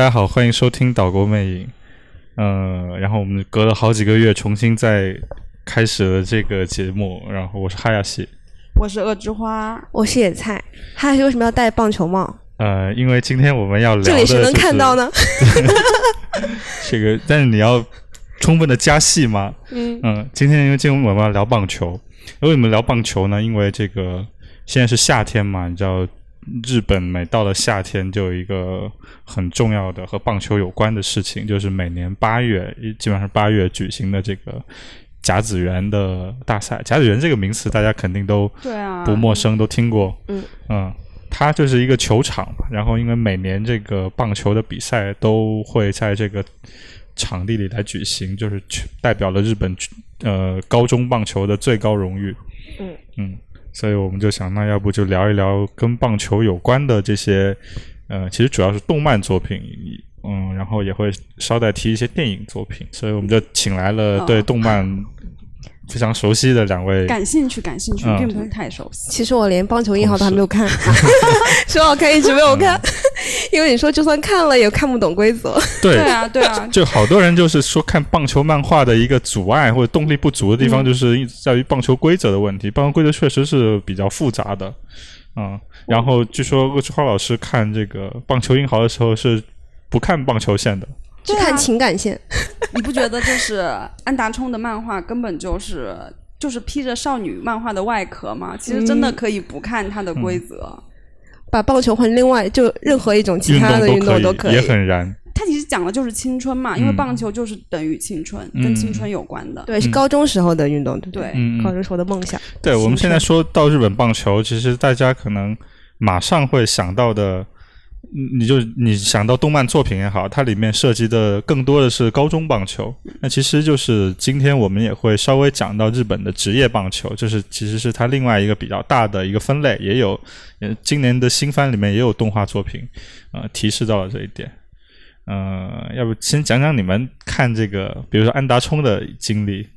大家好，欢迎收听《岛国魅影》。嗯，然后我们隔了好几个月，重新再开始了这个节目。然后我是哈亚西，我是恶之花，我是野菜。哈亚西为什么要戴棒球帽？呃，因为今天我们要聊的，这里谁能看到呢？这个，但是你要充分的加戏嘛？嗯嗯，今天因为今天我们要聊棒球，为什么聊棒球呢？因为这个现在是夏天嘛，你知道。日本每到了夏天，就有一个很重要的和棒球有关的事情，就是每年八月，基本上是八月举行的这个甲子园的大赛。甲子园这个名词大家肯定都不陌生，都听过。嗯嗯，它就是一个球场嘛。然后因为每年这个棒球的比赛都会在这个场地里来举行，就是代表了日本呃高中棒球的最高荣誉。嗯嗯。所以我们就想，那要不就聊一聊跟棒球有关的这些，呃，其实主要是动漫作品，嗯，然后也会捎带提一些电影作品。所以我们就请来了对动漫。非常熟悉的两位，感兴趣，感兴趣，并不是太熟悉。其实我连棒球一号都还没有看，说好看一直没有看，因为你说就算看了也看不懂规则。对啊，对啊，就好多人就是说看棒球漫画的一个阻碍或者动力不足的地方，就是在于棒球规则的问题。棒球规则确实是比较复杂的，嗯。然后据说恶之花老师看这个棒球英豪的时候是不看棒球线的。去看情感线，你不觉得就是安达充的漫画根本就是就是披着少女漫画的外壳吗？其实真的可以不看它的规则，把棒球换另外就任何一种其他的运动都可以，也很燃。它其实讲的就是青春嘛，因为棒球就是等于青春，跟青春有关的。对，是高中时候的运动，对，高中时候的梦想。对，我们现在说到日本棒球，其实大家可能马上会想到的。你就你想到动漫作品也好，它里面涉及的更多的是高中棒球。那其实就是今天我们也会稍微讲到日本的职业棒球，就是其实是它另外一个比较大的一个分类，也有今年的新番里面也有动画作品，呃，提示到了这一点。嗯，要不先讲讲你们看这个，比如说安达充的经历。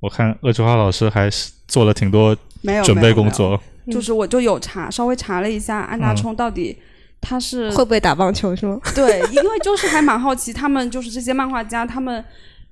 我看鄂之花老师还是做了挺多准备工作，就是我就有查，稍微查了一下安达充到底。他是会不会打棒球是吗？对，因为就是还蛮好奇，他们就是这些漫画家，他们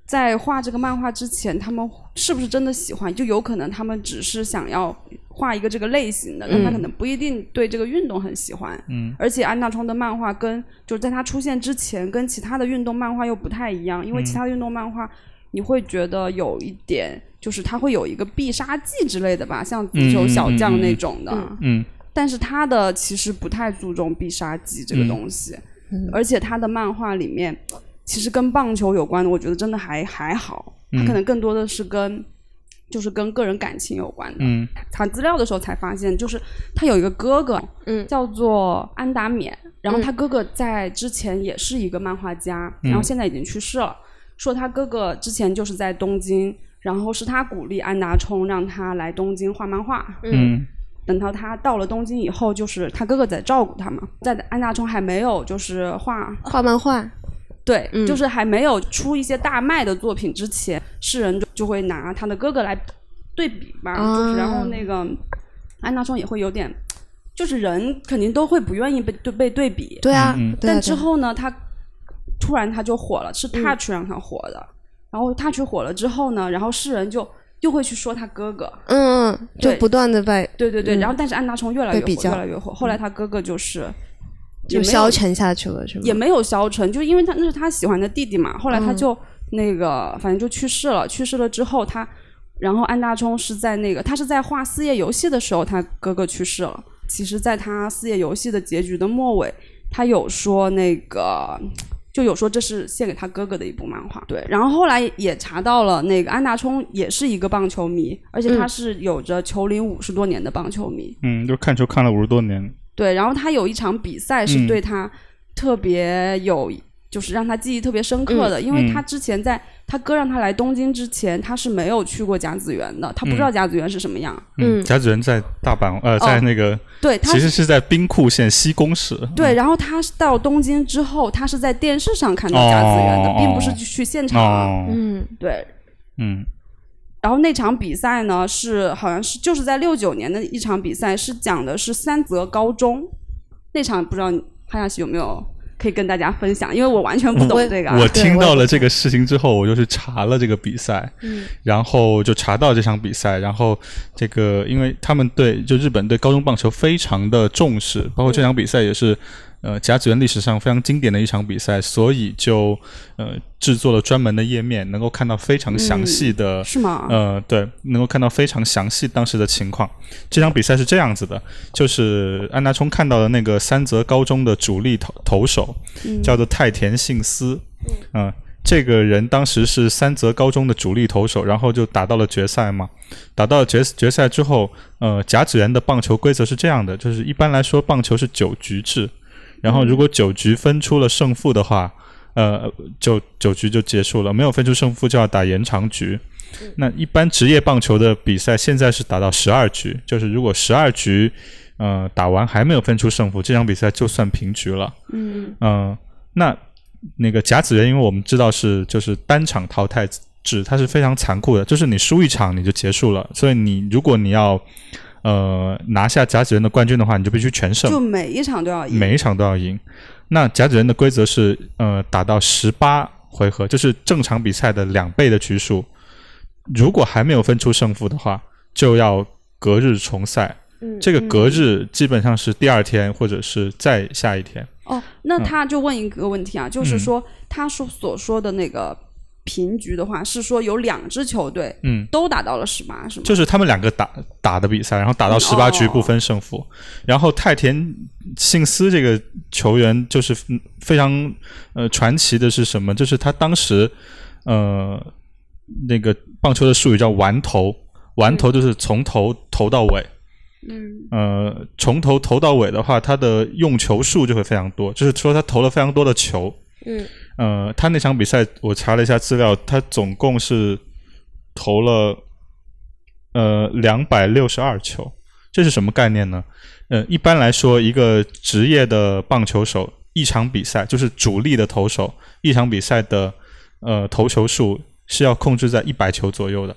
在画这个漫画之前，他们是不是真的喜欢？就有可能他们只是想要画一个这个类型的，但他可能不一定对这个运动很喜欢。嗯。而且安大冲的漫画跟就是在他出现之前，跟其他的运动漫画又不太一样，因为其他的运动漫画你会觉得有一点，就是他会有一个必杀技之类的吧，像足球小将那种的。嗯。但是他的其实不太注重必杀技这个东西，而且他的漫画里面其实跟棒球有关的，我觉得真的还还好。他可能更多的是跟就是跟个人感情有关的。查资料的时候才发现，就是他有一个哥哥，叫做安达勉，然后他哥哥在之前也是一个漫画家，然后现在已经去世了。说他哥哥之前就是在东京，然后是他鼓励安达充让他来东京画漫画。嗯。等到他到了东京以后，就是他哥哥在照顾他嘛。在安大冲还没有就是画画漫画，对，就是还没有出一些大卖的作品之前，世人就就会拿他的哥哥来对比嘛。就是然后那个安大冲也会有点，就是人肯定都会不愿意被对被对比。对啊，但之后呢，他突然他就火了，是 Touch 让他火的。然后 Touch 火了之后呢，然后世人就。又会去说他哥哥，嗯，就不断的在对对对，然后但是安达充越来越火，越来越火。后来他哥哥就是就消沉下去了，是吗？也没有消沉，就因为他那是他喜欢的弟弟嘛。后来他就那个反正就去世了，去世了之后他，然后安达充是在那个他是在画四叶游戏的时候，他哥哥去世了。其实，在他四叶游戏的结局的末尾，他有说那个。就有说这是献给他哥哥的一部漫画，对。然后后来也查到了，那个安达充也是一个棒球迷，而且他是有着球龄五十多年的棒球迷。嗯，就看球看了五十多年。对，然后他有一场比赛是对他特别有。就是让他记忆特别深刻的，因为他之前在他哥让他来东京之前，他是没有去过甲子园的，他不知道甲子园是什么样。嗯，甲子园在大阪，呃，在那个对，他其实是在兵库县西宫市。对，然后他到东京之后，他是在电视上看到甲子园的，并不是去现场。嗯，对，嗯。然后那场比赛呢，是好像是就是在六九年的一场比赛，是讲的是三泽高中那场，不知道哈亚西有没有？可以跟大家分享，因为我完全不懂这个啊。我对听到了这个事情之后，我就去查了这个比赛，嗯然后就查到这场比赛，然后这个因为他们对就日本对高中棒球非常的重视，包括这场比赛也是。呃，甲子园历史上非常经典的一场比赛，所以就呃制作了专门的页面，能够看到非常详细的是吗？呃，对，能够看到非常详细当时的情况。这场比赛是这样子的，就是安达充看到的那个三泽高中的主力投投手，叫做太田信司，嗯、这个人当时是三泽高中的主力投手，然后就打到了决赛嘛。打到了决决赛之后，呃，甲子园的棒球规则是这样的，就是一般来说棒球是九局制，然后如果九局分出了胜负的话，呃，就九局就结束了，没有分出胜负就要打延长局。那一般职业棒球的比赛现在是打到十二局，就是如果十二局呃打完还没有分出胜负，这场比赛就算平局了。嗯嗯、那那个甲子园，因为我们知道是就是单场淘汰制，它是非常残酷的，就是你输一场你就结束了，所以你如果你要呃拿下甲子园的冠军的话，你就必须全胜。就每一场都要赢。每一场都要赢。那甲子园的规则是，呃，打到十八回合，就是正常比赛的两倍的局数。如果还没有分出胜负的话，就要隔日重赛。嗯这个隔日基本上是第二天或者是再下一天。哦，那他就问一个问题啊，嗯就是说他说所说的那个平局的话，是说有两支球队嗯，都打到了十八，是吗？就是他们两个打打的比赛，然后打到十八局哦不分胜负。然后太田信司这个球员就是嗯非常呃传奇的是什么？就是他当时呃那个棒球的术语叫完投，完投就是从头投到尾。嗯呃，从头投到尾的话，他的用球数就会非常多，就是说他投了非常多的球。嗯呃，他那场比赛我查了一下资料，他总共是投了呃两百六十二球，这是什么概念呢？呃，一般来说，一个职业的棒球手一场比赛就是主力的投手一场比赛的呃投球数是要控制在一百球左右的。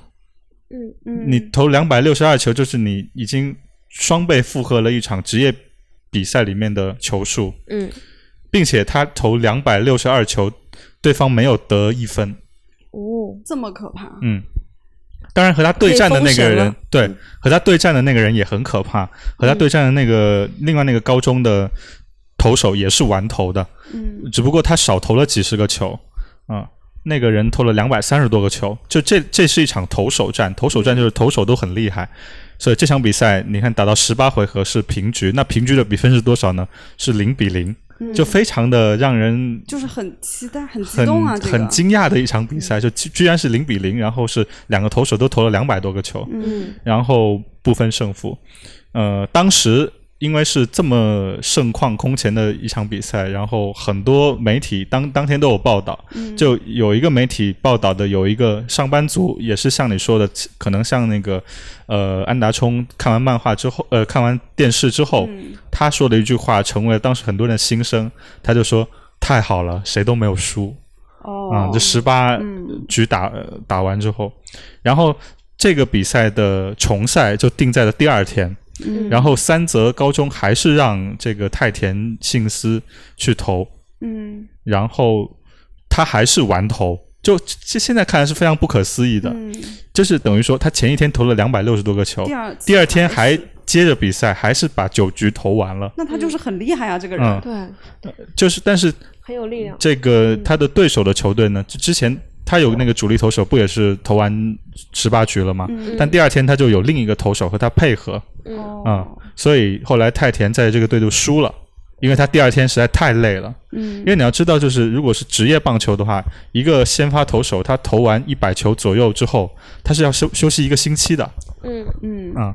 嗯嗯，你投两百六十二球，就是你已经双倍负荷了一场职业比赛里面的球数，嗯并且他投两百六十二球，对方没有得一分。哦这么可怕？嗯，当然和他对战的那个人对，和他对战的那个人也很可怕。和他对战的那个、另外那个高中的投手也是完投的，嗯只不过他少投了几十个球啊、那个人投了两百三十多个球，就这这是一场投手战，投手战就是投手都很厉害，所以这场比赛你看打到十八回合是平局，那平局的比分是多少呢？是零比零，嗯就非常的让人就是很期待、很激动啊，这个。很惊讶的一场比赛，就居居然是零比零，然后是两个投手都投了两百多个球，嗯。然后不分胜负。呃，当时因为是这么盛况空前的一场比赛，然后很多媒体当当天都有报道，嗯。就有一个媒体报道的有一个上班族，也是像你说的，可能像那个呃安达充看完漫画之后，呃看完电视之后，嗯。他说的一句话成为了当时很多人的心声，他就说太好了，谁都没有输。哦。啊、这十八嗯。局打、呃打完之后，然后这个比赛的重赛就定在了第二天，嗯。然后三泽高中还是让这个太田信司去投，嗯。然后他还是完投，就这现在看来是非常不可思议的，嗯，就是等于说他前一天投了两百六十多个球第，二第二天还接着比赛，还是把九局投完了，那他就是很厉害啊，这个人。嗯，对，就是但是很有力量。这个他的对手的球队呢，之之前他有那个主力投手，不也是投完十八局了吗？嗯。但第二天他就有另一个投手和他配合，嗯啊、所以后来太田在这个队就输了，因为他第二天实在太累了。嗯。因为你要知道，就是如果是职业棒球的话，一个先发投手他投完一百球左右之后，他是要休休息一个星期的。嗯，嗯，啊、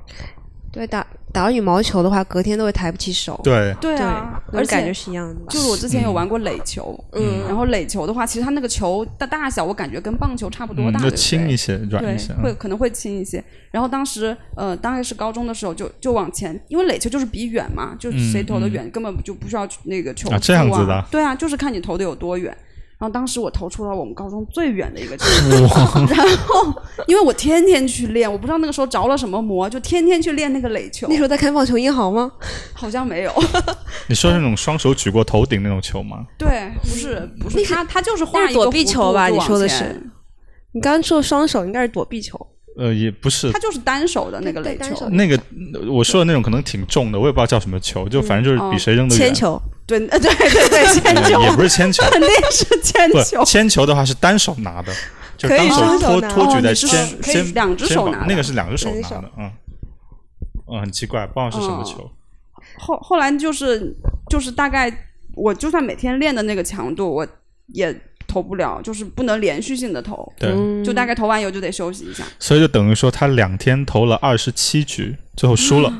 对，打打羽毛球的话，隔天都会抬不起手。对，对啊，而且感觉是一样的。就是我之前有玩过垒球，嗯然后垒球的话，其实它那个球的大小，我感觉跟棒球差不多嗯，大，就？轻一些，软对一些。，会嗯可能会轻一些。然后当时呃，大概是高中的时候就，就往前，因为垒球就是比远嘛，就谁投的远，根本就不需要那个球嗯啊这样子的对啊，就是看你投的有多远。然后当时我投出了我们高中最远的一个球，然后因为我天天去练，我不知道那个时候着了什么魔，就天天去练那个垒球那。时候在看棒球英豪吗？好像没有，你说那种双手举过头顶那种球吗？对，不是不是他他就是画一个躲避弧球吧你说的是你刚刚说双手应该是躲避球，呃，也不是他，就是单手的那个垒球那个我说的那种可能挺重的，我也不知道叫什么球，就反正就是比谁扔的远。铅球。对呃对对对，铅球呃也不是铅球，肯定是铅不球，铅球的话是单手拿的，就可以单双手托托举在肩可以肩两只手拿的那个是两只手拿的，嗯，嗯，很奇怪，不知道是什么哦球。后后来就是就是大概我就算每天练的那个强度，我也投不了，就是不能连续性的投，对，嗯就大概投完以后就得休息一下。所以就等于说他两天投了二十七局，最后输了。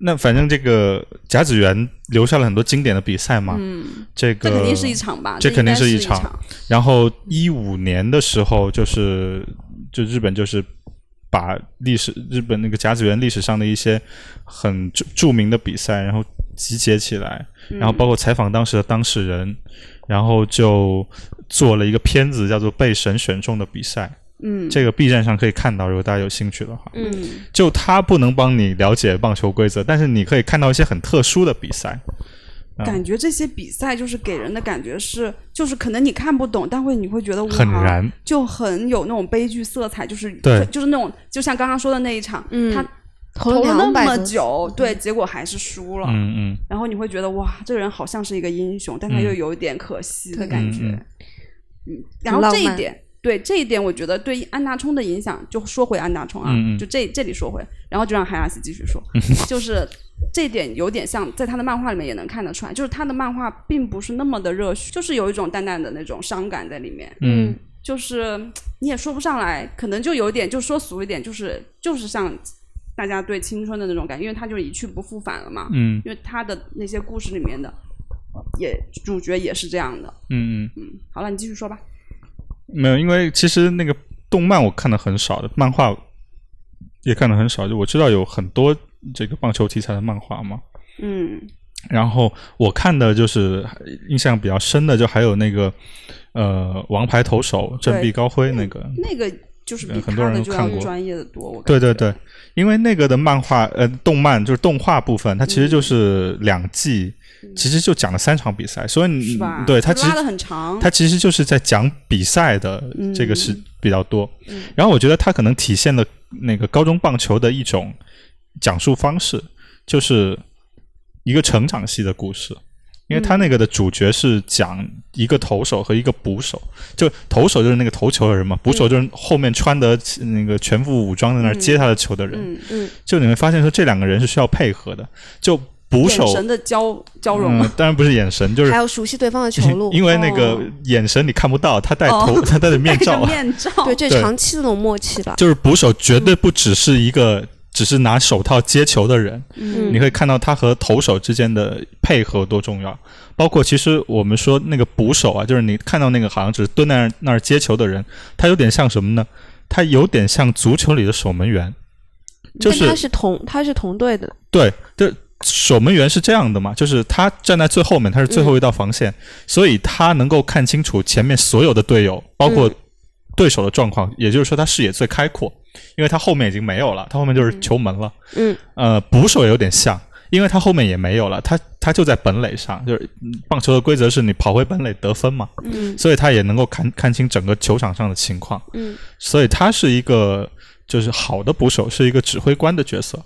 那反正这个甲子园留下了很多经典的比赛嘛，嗯，这个这肯定是一场吧？这肯定是是一场场。然后一五年的时候，就是就日本就是把历史日本那个甲子园历史上的一些很著著名的比赛，然后集结起来，然后包括采访当时的当事人，然后就做了一个片子，叫做《被神选中的比赛》。嗯，这个 B 站上可以看到，如果大家有兴趣的话。嗯，就他不能帮你了解棒球规则，但是你可以看到一些很特殊的比赛。啊感觉这些比赛就是给人的感觉是，就是可能你看不懂，但会你会觉得很燃，就很有那种悲剧色彩，就是对就是那种就像刚刚说的那一场，嗯他投投了那么久，对，结果还是输了。嗯嗯。然后你会觉得哇，这个人好像是一个英雄，但他嗯。又有一点可惜的感觉。嗯然后这一点，对这一点，我觉得对安达冲的影响，就说回安达冲啊，嗯嗯。就这这里说回，然后就让海亚斯继续说，就是这一点有点像在他的漫画里面也能看得出来，就是他的漫画并不是那么的热血，就是有一种淡淡的那种伤感在里面。嗯。就是你也说不上来，可能就有点，就说俗一点，就是就是像大家对青春的那种感觉，因为他就一去不复返了嘛。嗯因为他的那些故事里面的也主角也是这样的。嗯嗯，嗯，好了，你继续说吧。没有，因为其实那个动漫我看的很少的，漫画也看的很少。就我知道有很多这个棒球题材的漫画嘛，嗯然后我看的就是印象比较深的，就还有那个呃王牌投手振臂高挥那个，那个就是比很多他的就要人都看过专业的多。我对对对，因为那个的漫画呃动漫就是动画部分，它其实就是两季，其实就讲了三场比赛，所以你？对它其实拉的很长。它其实就是在讲比赛的这个是嗯比较多。嗯然后我觉得它可能体现了那个高中棒球的一种讲述方式，就是一个成长系的故事。因为他那个的主角是讲一个投手和一个捕手，就投手就是那个投球的人嘛，捕手就是后面穿的那个全副武装在那儿接他的球的人。嗯，嗯，就你会发现说这两个人是需要配合的，就捕手眼神的交交融。嗯，当然不是眼神，就是还有熟悉对方的球路，因为那个哦眼神你看不到，他戴头，哦他戴着面罩，面罩。对，这长期的那种默契吧。就是捕手绝对不只是一个只是拿手套接球的人，嗯。你会看到他和投手之间的配合多重要。包括其实我们说那个捕手啊，就是你看到那个好像只是蹲在那儿接球的人，他有点像什么呢？他有点像足球里的守门员，就是他是同他是同队的，对，就守门员是这样的嘛，就是他站在最后面，他是最后一道防线，所以他能够看清楚前面所有的队友，包括嗯对手的状况，也就是说他视野最开阔，因为他后面已经没有了，他后面就是球门了。嗯，呃，捕手也有点像，因为他后面也没有了，他他就在本垒上，就是嗯棒球的规则是你跑回本垒得分嘛，嗯所以他也能够看看清整个球场上的情况。嗯所以他是一个就是好的捕手，是一个指挥官的角色。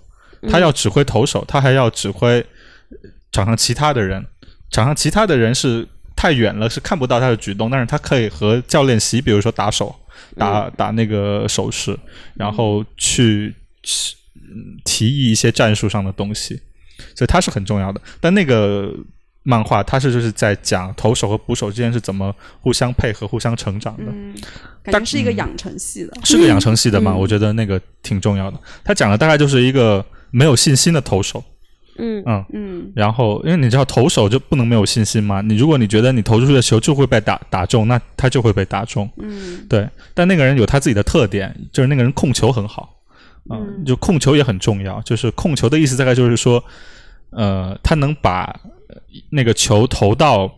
他要指挥投手，他还要指挥呃场上其他的人。场上其他的人是太远了，是看不到他的举动，但是他可以和教练席，比如说打手、打打那个手势，然后去去嗯提议一些战术上的东西，所以他是很重要的。但那个漫画，它是就是在讲投手和捕手之间是怎么互相配合、互相成长的。嗯，感觉是一个养成系的。是个养成系的嘛？嗯我觉得那个挺重要的。他讲的大概就是一个没有信心的投手，嗯嗯，嗯。然后因为你知道投手就不能没有信心嘛，你如果你觉得你投出去的球就会被打打中，那他就会被打中，嗯。对。但那个人有他自己的特点，就是那个人控球很好，啊嗯。就控球也很重要。就是控球的意思大概就是说，呃，他能把呃那个球投到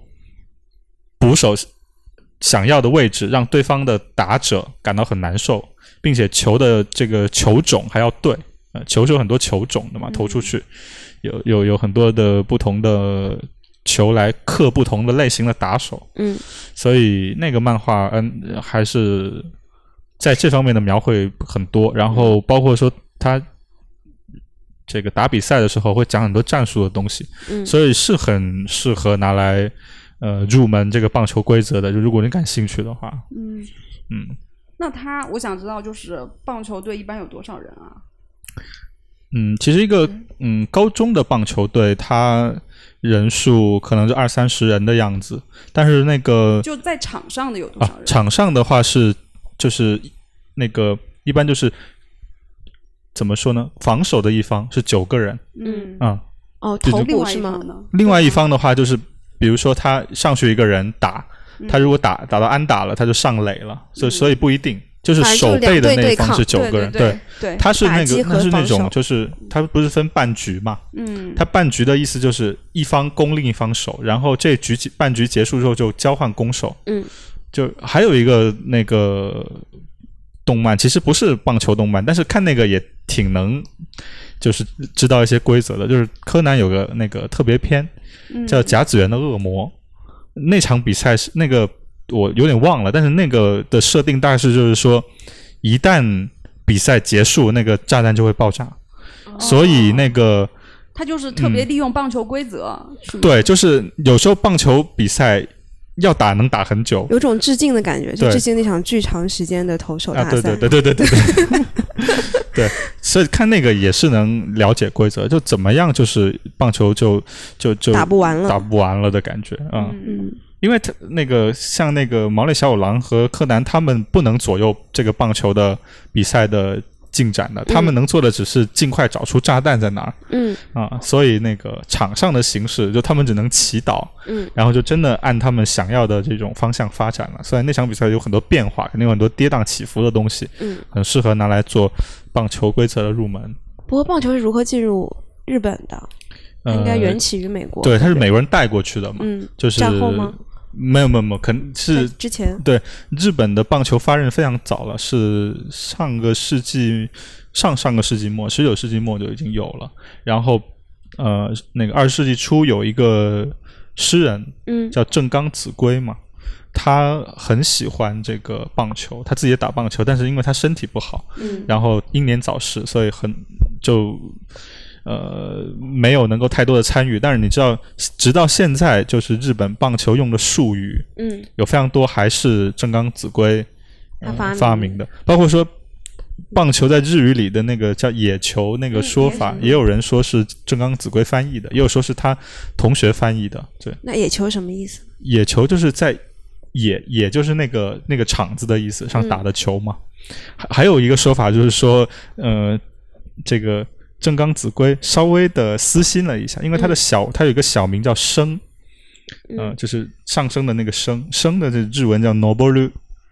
捕手想要的位置，让对方的打者感到很难受，并且球的这个球种还要对，呃，球是有很多球种的嘛，投出去有有有很多的不同的球来克不同的类型的打手，嗯，所以那个漫画嗯还是在这方面的描绘很多，然后包括说他这个打比赛的时候会讲很多战术的东西，嗯。所以是很适合拿来呃入门这个棒球规则的。就如果你感兴趣的话，嗯，嗯。那他我想知道，就是棒球队一般有多少人啊？嗯，其实一个嗯高中的棒球队，它人数可能就二三十人的样子，但是那个就在场上的有多少啊，人？场上的话是就是那个一般就是怎么说呢？防守的一方是九个人嗯，啊、哦，就头另外部是吗？另外一方的话就是，比如说他上去一个人打，嗯他如果打打到安打了，他就上垒了，所以所以不一定，就是守备的那一方是九个人，对对对，他是那个他是那种就是他不是分半局嘛，嗯，他半局的意思就是一方攻，另一方守，然后这局半局结束之后就交换攻守。嗯，就还有一个那个动漫，其实不是棒球动漫，但是看那个也挺能，就是知道一些规则的。就是柯南有个那个特别篇嗯叫《甲子园的恶魔》，那场比赛是那个我有点忘了，但是那个的设定大概是就是说，一旦比赛结束，那个炸弹就会爆炸。所以那个他就是特别利用棒球规则，对，就是有时候棒球比赛要打能打很久。有种致敬的感觉，就致敬那场巨长时间的投手啊，大赛。对对对对对对对，对，所以看那个也是能了解规则，就怎么样就是棒球就就就打不完了。打不完了的感觉啊、嗯嗯因为他那个像那个毛利小五郎和柯南他们不能左右这个棒球的比赛的进展的，他们能做的只是尽快找出炸弹在哪儿。嗯啊，所以那个场上的形式，就他们只能祈祷，嗯，然后就真的按他们想要的这种方向发展了。虽然那场比赛有很多变化，肯定有很多跌宕起伏的东西，嗯。很适合拿来做棒球规则的入门。不过棒球是如何进入日本的？应该源起于美国。对，他是美国人带过去的嘛，嗯，就是战后吗？没有没有没有，肯定是之前。对日本的棒球发轫非常早了，是上个世纪上上个世纪末，十九世纪末就已经有了。然后呃，那个二十世纪初有一个诗人嗯叫正冈子规嘛，他很喜欢这个棒球，他自己也打棒球，但是因为他身体不好，嗯然后英年早逝，所以很就呃没有能够太多的参与。但是你知道，直到现在，就是日本棒球用的术语嗯有非常多还是正冈子规、呃发明发明的，包括说。棒球在日语里的那个叫野球那个说法，嗯也有人说是正冈子规翻译的，也有说是他同学翻译的。对，那野球什么意思？野球就是在野，野就是那个那个场子的意思，上打的球嘛。还还有一个说法就是说，呃，这个正冈子规稍微的私心了一下，因为他的小，他有一个小名叫升，呃，就是上升的那个升，升的这日文叫 noboru，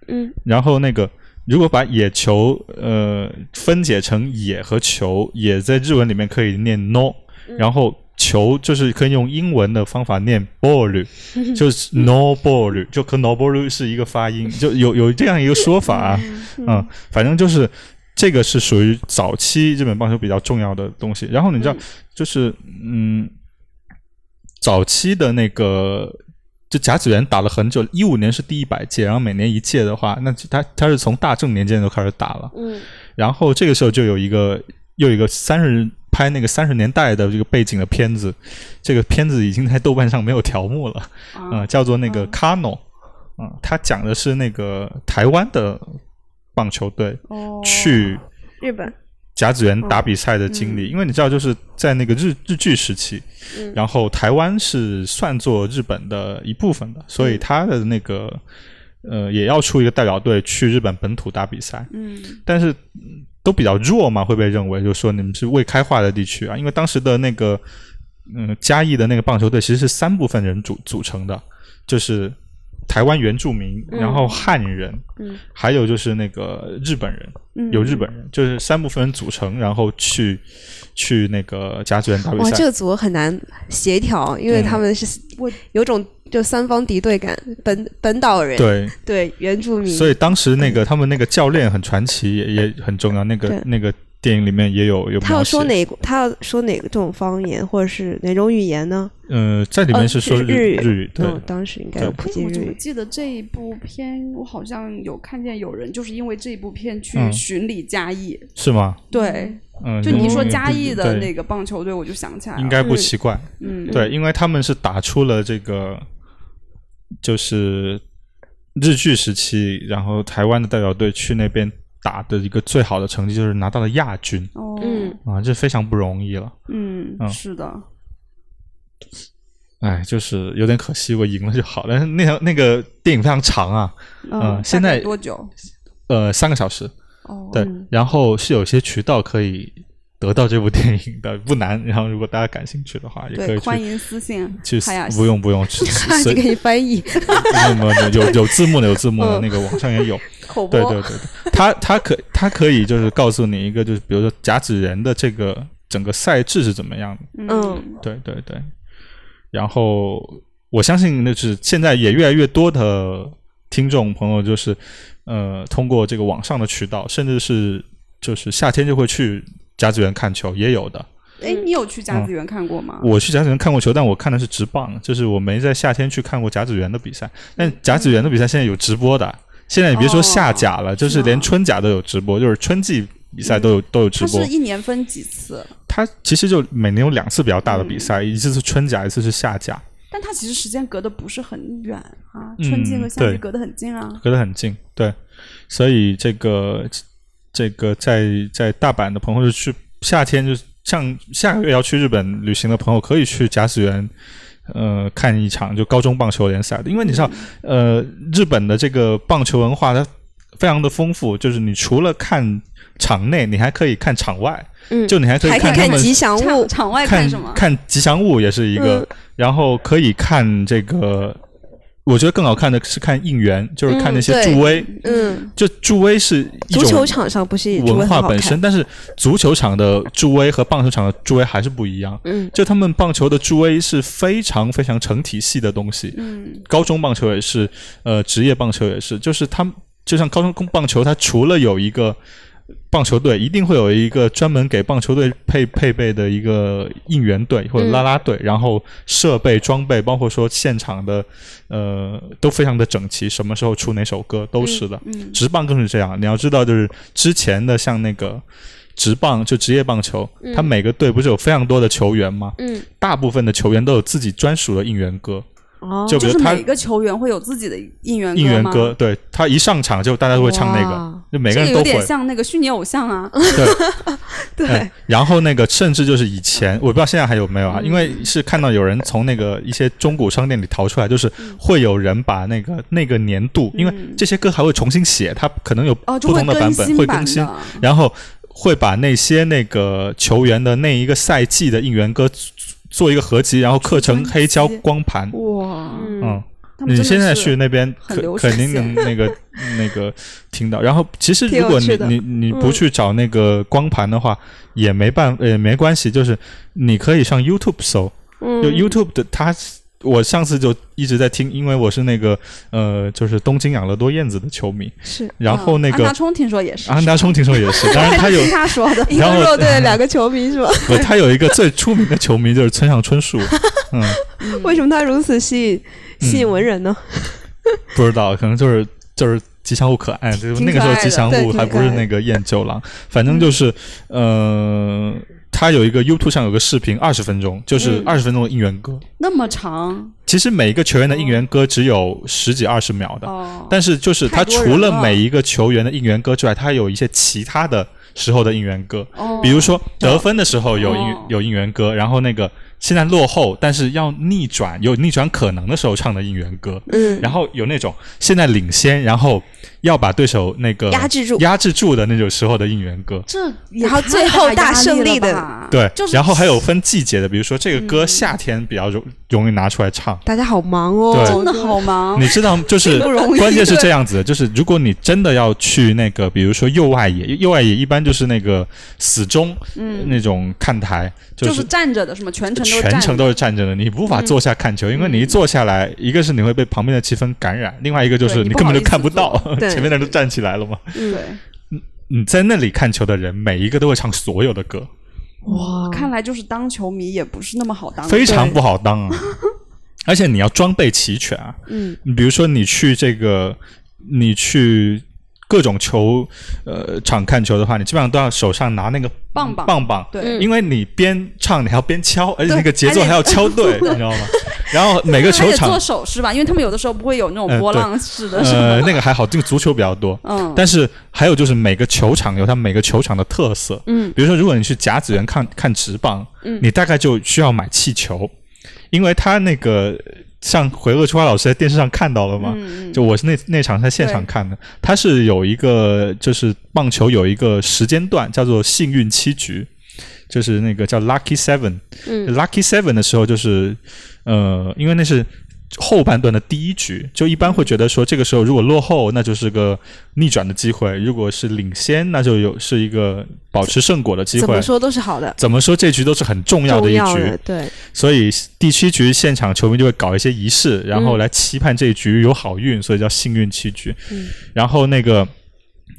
嗯。然后那个。如果把野球呃分解成野和球，野在日文里面可以念 no，、然后球就是可以用英文的方法念 ball，就是 no ball，就和 noboru 是一个发音，就有有这样一个说法啊，嗯，反正就是这个是属于早期日本棒球比较重要的东西。然后你知道，就是嗯，早期的那个。就甲子园打了很久，一五年是第一百届，然后每年一届的话，那他他是从大正年间就开始打了，嗯然后这个时候就有一个又一个三十拍那个三十年代的这个背景的片子，这个片子已经在豆瓣上没有条目了，啊呃，叫做那个 Kano，啊、它讲的是那个台湾的棒球队哦。去日本。甲子园打比赛的经历，因为你知道，就是在那个日日据时期，嗯。然后台湾是算作日本的一部分的，所以他的那个呃也要出一个代表队去日本本土打比赛，嗯。但是嗯都比较弱嘛，会被认为就是说你们是未开化的地区啊，因为当时的那个嗯嘉义的那个棒球队其实是三部分人组组成的，就是台湾原住民，然后汉人，嗯。还有就是那个日本人，嗯。有日本人，就是三部分人组成，然后去去那个甲子园打比哇，这。个组合很难协调，因为嗯。他们是我有种就三方敌对感，本本岛人对。对原住民，所以当时那个他们那个教练很传奇，也也很重要。那个那个电影里面也有有他要说。哪他要说哪个种方言，或者是哪种语言呢？呃，在里面呃是说日语日语，对，嗯，当时应该有对哎我怎么普及日语。记得这一部片，我好像有看见有人就是因为这一部片去嗯巡礼嘉义。是吗？对，嗯，就你一说嗯嘉义的那个棒球队，我就想起来了。应该不奇怪。嗯，对，因为他们是打出了这个，就是日据时期，然后台湾的代表队去那边打的一个最好的成绩，就是拿到了亚军哦，嗯，啊，这非常不容易了。嗯嗯是的，哎，就是有点可惜，我赢了就好。但是那条那个电影非常长啊，嗯，现在多久？呃，三个小时。哦，对，然后是有些渠道可以得到这部电影的，不难。然后如果大家感兴趣的话，也可对，以欢迎私信去不用不用去随他就给你翻译没有没有有 有字幕的有字幕的嗯那个网上也有。口播。对对对对，他他可他可以就是告诉你一个就是比如说甲子人的这个整个赛制是怎么样的。嗯对对对，然后我相信那是现在也越来越多的听众朋友就是呃通过这个网上的渠道，甚至是就是夏天就会去甲子园看球，也有的。哎，你有去甲子园看过吗？我去甲子园看过球，但我看的是直棒，就是我没在夏天去看过甲子园的比赛。但甲子园的比赛现在有直播的，现在你别说夏甲了，就是连春甲都有直播，就是春季比赛都有、都有直播它是。一年分几次？它其实就每年有两次比较大的比赛，一次是春甲，一次是夏甲，但它其实时间隔得不是很远啊，嗯春季和夏季隔得很近啊。隔得很近。对，所以这个这个在在大阪的朋友就去夏天就像下个月要去日本旅行的朋友，可以去甲子园。呃，看一场就高中棒球联赛的，因为你知道，呃，日本的这个棒球文化它非常的丰富，就是你除了看场内，你还可以看场外，嗯，就你还可以还可以看看吉祥物，场场外看什么？看吉祥物也是一个，然后可以看这个，我觉得更好看的是看应援，就是看那些助威。嗯，就助威是一足球种场上不是也文化本身，但是足球场的助威和棒球场的助威还是不一样。嗯。就他们棒球的助威是非常非常成体系的东西，嗯。高中棒球也是，呃，职业棒球也是，就是他们就像高中棒球，它除了有一个棒球队，一定会有一个专门给棒球队配配备的一个应援队或者啦啦队，然后设备装备，包括说现场的，呃，都非常的整齐，什么时候出哪首歌都是的。嗯职棒更是这样，你要知道，就是之前的像那个职棒就职业棒球，它每个队不是有非常多的球员吗？嗯，大部分的球员都有自己专属的应援歌。哦，就是就比如他每个球员会有自己的应援吗应援歌，对他一上场就大家都会唱那个，就每个人都会。像那个虚拟偶像啊。对。然后那个甚至就是以前我不知道现在还有没有啊，因为是看到有人从那个一些中古商店里淘出来，就是会有人把那个那个年度，因为这些歌还会重新写，它可能有不同的版本会更新，然后会把那些那个球员的那一个赛季的应援歌做做一个合集，然后刻成黑胶光盘。哇，嗯，你现在去那边肯肯定能那个 那个听到。然后其实如果你你你不嗯去找那个光盘的话，也没办也没关系，就是你可以上 YouTube 搜，嗯。就 YouTube 的它。我上次就一直在听，因为我是那个呃，就是东京养乐多燕子的球迷。是。然后那个嗯安达充听说也是，安达充听说也是，当然他有听他说的，一个弱队的两个球迷是吧？不，他有一个最出名的球迷就是村上春树，嗯，为什么他如此吸引吸引文人呢？不知道，可能就是就是吉祥物可爱，就是那个时候吉祥物还不是那个燕九郎，反正就是呃，他有一个 YouTube 上有个视频，二十分钟，就是嗯。二十分钟的应援歌。那么长？其实每一个球员的应援歌只有十几二十秒的，哦，但是就是他除了每一个球员的应援歌之外，他还有一些其他的时候的应援歌，哦。比如说得分的时候有应哦。有应援歌，然后那个现在落后但是要逆转有逆转可能的时候唱的应援歌，嗯，然后有那种现在领先，然后要把对手那个压制住。压制住的那种时候的应援歌。这然后最后大胜利的对，就是然后还有分季节的，比如说这个歌嗯。夏天比较容容易拿出来唱。大家好忙哦，真的好忙。你知道，就是 关键是这样子，就是如果你真的要去那个，比如说右外野，右外野一般就是那个死忠嗯，那种看台，就是是站着的，什么全程都是全程站着都是站着的，你无法坐下看球，因为你一坐下来，一个是你会被旁边的气氛感染，另外一个就是你根本就看不到，对。前面的人都站起来了嘛。嗯对，你在那里看球的人，每一个都会唱所有的歌，哇，看来就是当球迷也不是那么好当。非常不好当啊！而且你要装备齐全啊，嗯，你比如说你去这个，你去各种球呃场看球的话，你基本上都要手上拿那个棒棒。棒棒，对，因为你边唱你还要边敲，而且那个节奏还要敲对，你知道吗？然后每个球场做手势吧，因为他们有的时候不会有那种波浪式的。什呃。那个还好，这个足球比较多，嗯，但是还有就是每个球场有它每个球场的特色，嗯，比如说如果你去甲子园看看直棒，嗯。你大概就需要买气球，因为它那个像回乐初花老师在电视上看到了嘛，就我是那那场在现场看的，他是有一个就是棒球有一个时间段叫做幸运七局，就是那个叫 Lucky Seven，嗯 Lucky Seven 的时候就是呃，因为那是。后半段的第一局，就一般会觉得说，这个时候如果落后，那就是个逆转的机会；如果是领先，那就有是一个保持胜果的机会怎么。说都是好的，怎么说，这局都是很重要的一局对，所以第七局现场球迷就会搞一些仪式，然后来期盼这一局有好运，所以叫幸运七局。嗯然后那个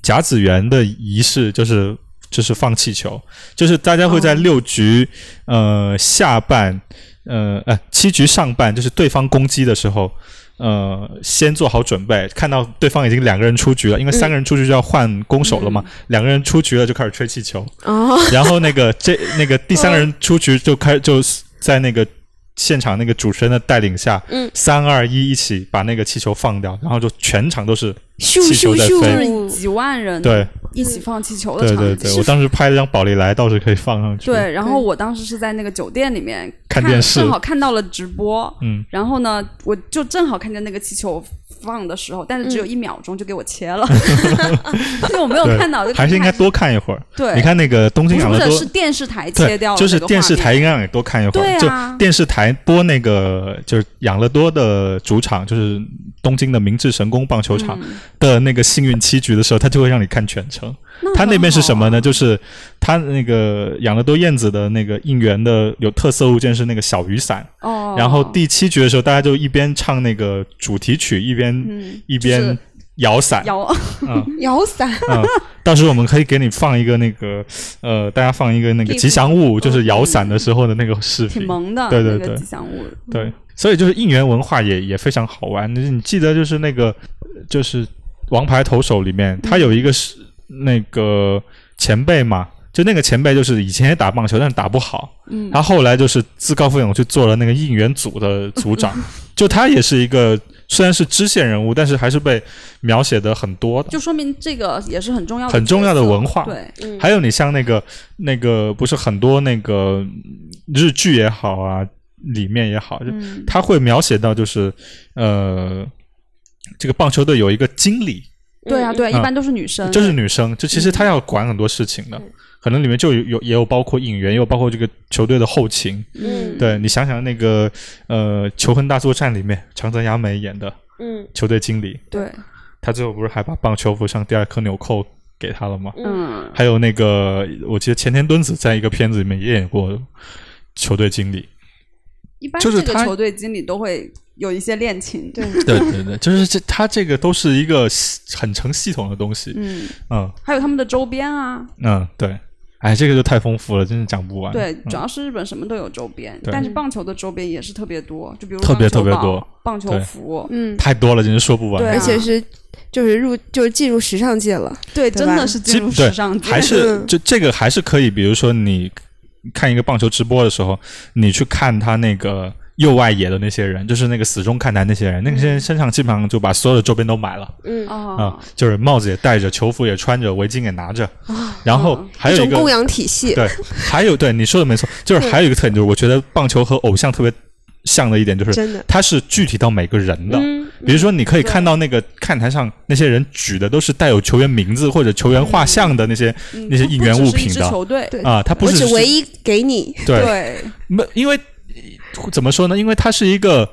甲子园的仪式就是就是放气球，就是大家会在哦六局、呃下半呃呃七局上半，就是对方攻击的时候。呃，先做好准备，看到对方已经两个人出局了，因为三个人出局就要换攻手了嘛。两个人出局了就开始吹气球，哦，然后那个这 那个第三个人出局就开就在那个现场那个主持人的带领下，嗯，三二一一起把那个气球放掉，然后就全场都是咻咻咻，几万人对一起放气球的场景。对对对，我当时拍了张宝丽来，倒是可以放上去。，对，然后我当时是在那个酒店里面看电视正好看到了直播。嗯，然后呢，我就正好看见那个气球放的时候，但是只有一秒钟就给我切了，所以我没有对看到。就还是应该多看一会儿。对，你看那个东京养乐多不是是，电视台切对掉，了就是电视台应该让你多看一会儿。对啊就电视台播那个就是养乐多的主场，就是东京的明治神宫棒球场嗯的那个幸运七局的时候，他就会让你看全程。他那边是什么呢？就是他那个养乐多燕子的那个应援的有特色物件是那个小雨伞，哦，然后第七局的时候，大家就一边唱那个主题曲，一边、嗯一边摇伞。摇嗯 摇伞，嗯，到时候我们可以给你放一个那个呃，大家放一个那个吉祥物，就是摇伞的时候的那个视频。挺萌的，对对对那个吉祥物。对，所以就是应援文化也也非常好玩。你记得就是那个就是王牌投手里面，他有一个是那个前辈嘛。就那个前辈，就是以前也打棒球，但是打不好。嗯，他后来就是自告奋勇去做了那个应援组的组长。就他也是一个虽然是支线人物，但是还是被描写的很多的。就说明这个也是很重要的很重要的文化对，嗯还有你像那个那个不是很多那个日剧也好啊，里面也好，就嗯，他会描写到就是呃，这个棒球队有一个经理，对啊，对，嗯一般都是女生，就是女生，就其实她要管很多事情的，可能里面就有有也有包括应援，也有包括这个球队的后勤。嗯对你想想那个呃《求婚大作战》里面长泽雅美演的嗯球队经理，对，他最后不是还把棒球服上第二颗纽扣给他了吗？嗯，还有那个，我记得前田敦子在一个片子里面也演过球队经理。一般就是这个球队经理都会有一些恋情，对，对对对，就是这他这个都是一个系很成系统的东西。嗯，嗯。还有他们的周边啊，嗯，对，哎，这个就太丰富了，真是讲不完。对，嗯。主要是日本什么都有周边，但是棒球的周边也是特别多，就比如特别特别多。棒球服，嗯，太多了，真是说不完。对啊。而且是就是入就是进入时尚界了，对，真的是进入时尚界，还是嗯。就这个还是可以，比如说你看一个棒球直播的时候，你去看他那个右外野的那些人，就是那个死忠看台那些人，那些人身上基本上就把所有的周边都买了。嗯，啊、哦，就是帽子也戴着，球服也穿着，围巾也拿着，然后嗯。还有一个供养体系，对，还有对你说的没错，就是还有一个特点，就是我觉得棒球和偶像特别像的一点，就是真的，它是具体到每个人的。嗯，比如说，你可以看到那个看台上那些人举的都是带有球员名字或者球员画像的那些嗯。那些应援物品的。球队，啊，他不我是只唯一给你，对，对，没因为怎么说呢？因为它是一个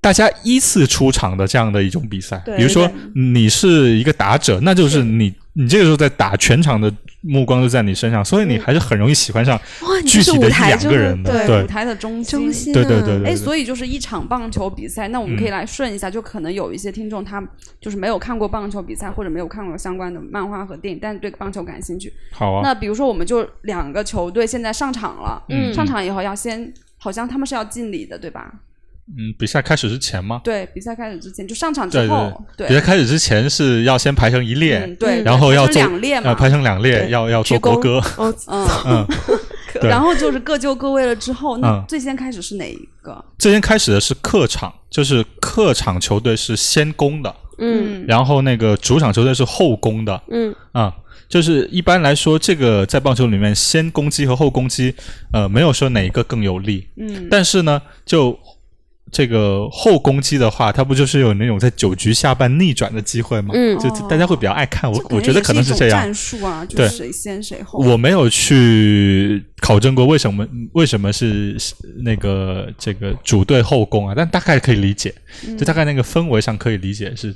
大家依次出场的这样的一种比赛。对比如说你是一个打者，那就是你你这个时候在打，全场的目光都在你身上，所以你还是很容易喜欢上哇，你是舞具体的两个人的。对对舞台的中心。中心啊，对对对对哎，所以就是一场棒球比赛，那我们可以嗯来顺一下，就可能有一些听众他就是没有看过棒球比赛，或者没有看过相关的漫画和电影，但是对棒球感兴趣。好啊，那比如说，我们就两个球队现在上场了，嗯上场以后要先，好像他们是要敬礼的，对吧？嗯，比赛开始之前吗？对，比赛开始之前就上场之对后，对，比赛开始之前是要先排成一列，嗯，对，然后要做呃排成两列嘛，排成两列，要要做国歌。哦，嗯，嗯，然后就是各就各位了之后，那嗯。最先开始是哪一个？最先开始的是客场，就是客场球队是先攻的，嗯然后那个主场球队是后攻的。嗯啊、就是一般来说，这个在棒球里面，先攻击和后攻击，呃，没有说哪一个更有利。嗯，但是呢，就这个后攻击的话，它不就是有那种在九局下半逆转的机会吗？嗯就哦大家会比较爱看，我我觉得可能是这样。战术啊，就是谁先谁后。我没有去考证过为什么为什么是是那个这个主队后攻啊，但大概可以理解，嗯就大概那个氛围上可以理解是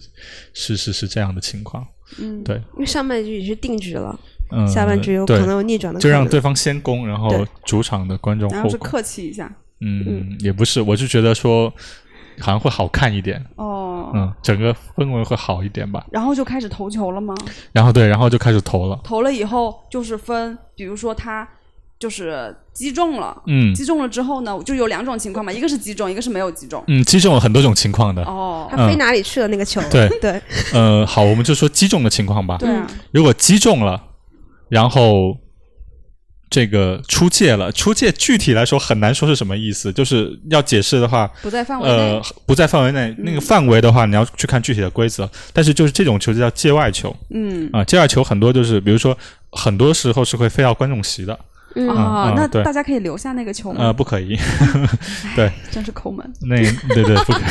是是是这样的情况。嗯，对，因为上半局已经是定局了，嗯，下半局有可能有逆转的就让对方先攻，然后主场的观众然后是。客气一下。嗯，也不是，我就觉得说好像会好看一点，哦，嗯，整个氛围会好一点吧。然后就开始投球了吗？然后对，然后就开始投了。投了以后就是分，比如说他就是击中了，嗯击中了之后呢，就有两种情况嘛，一个是击中，一个是没有击中。嗯，击中有很多种情况的。哦，他飞哪里去了那个球？对 对，呃，好，我们就说击中的情况吧。对啊，如果击中了，然后这个出界了，出界具体来说很难说是什么意思，就是要解释的话，不在范围内呃。，不在范围内。那个范围的话，你要去看具体的规则。但是就是这种球就叫界外球嗯啊、界外球很多就是，比如说很多时候是会飞到观众席的，嗯啊，那大家可以留下那个球吗？呃，不可以。对，真是抠门。那对对不可以。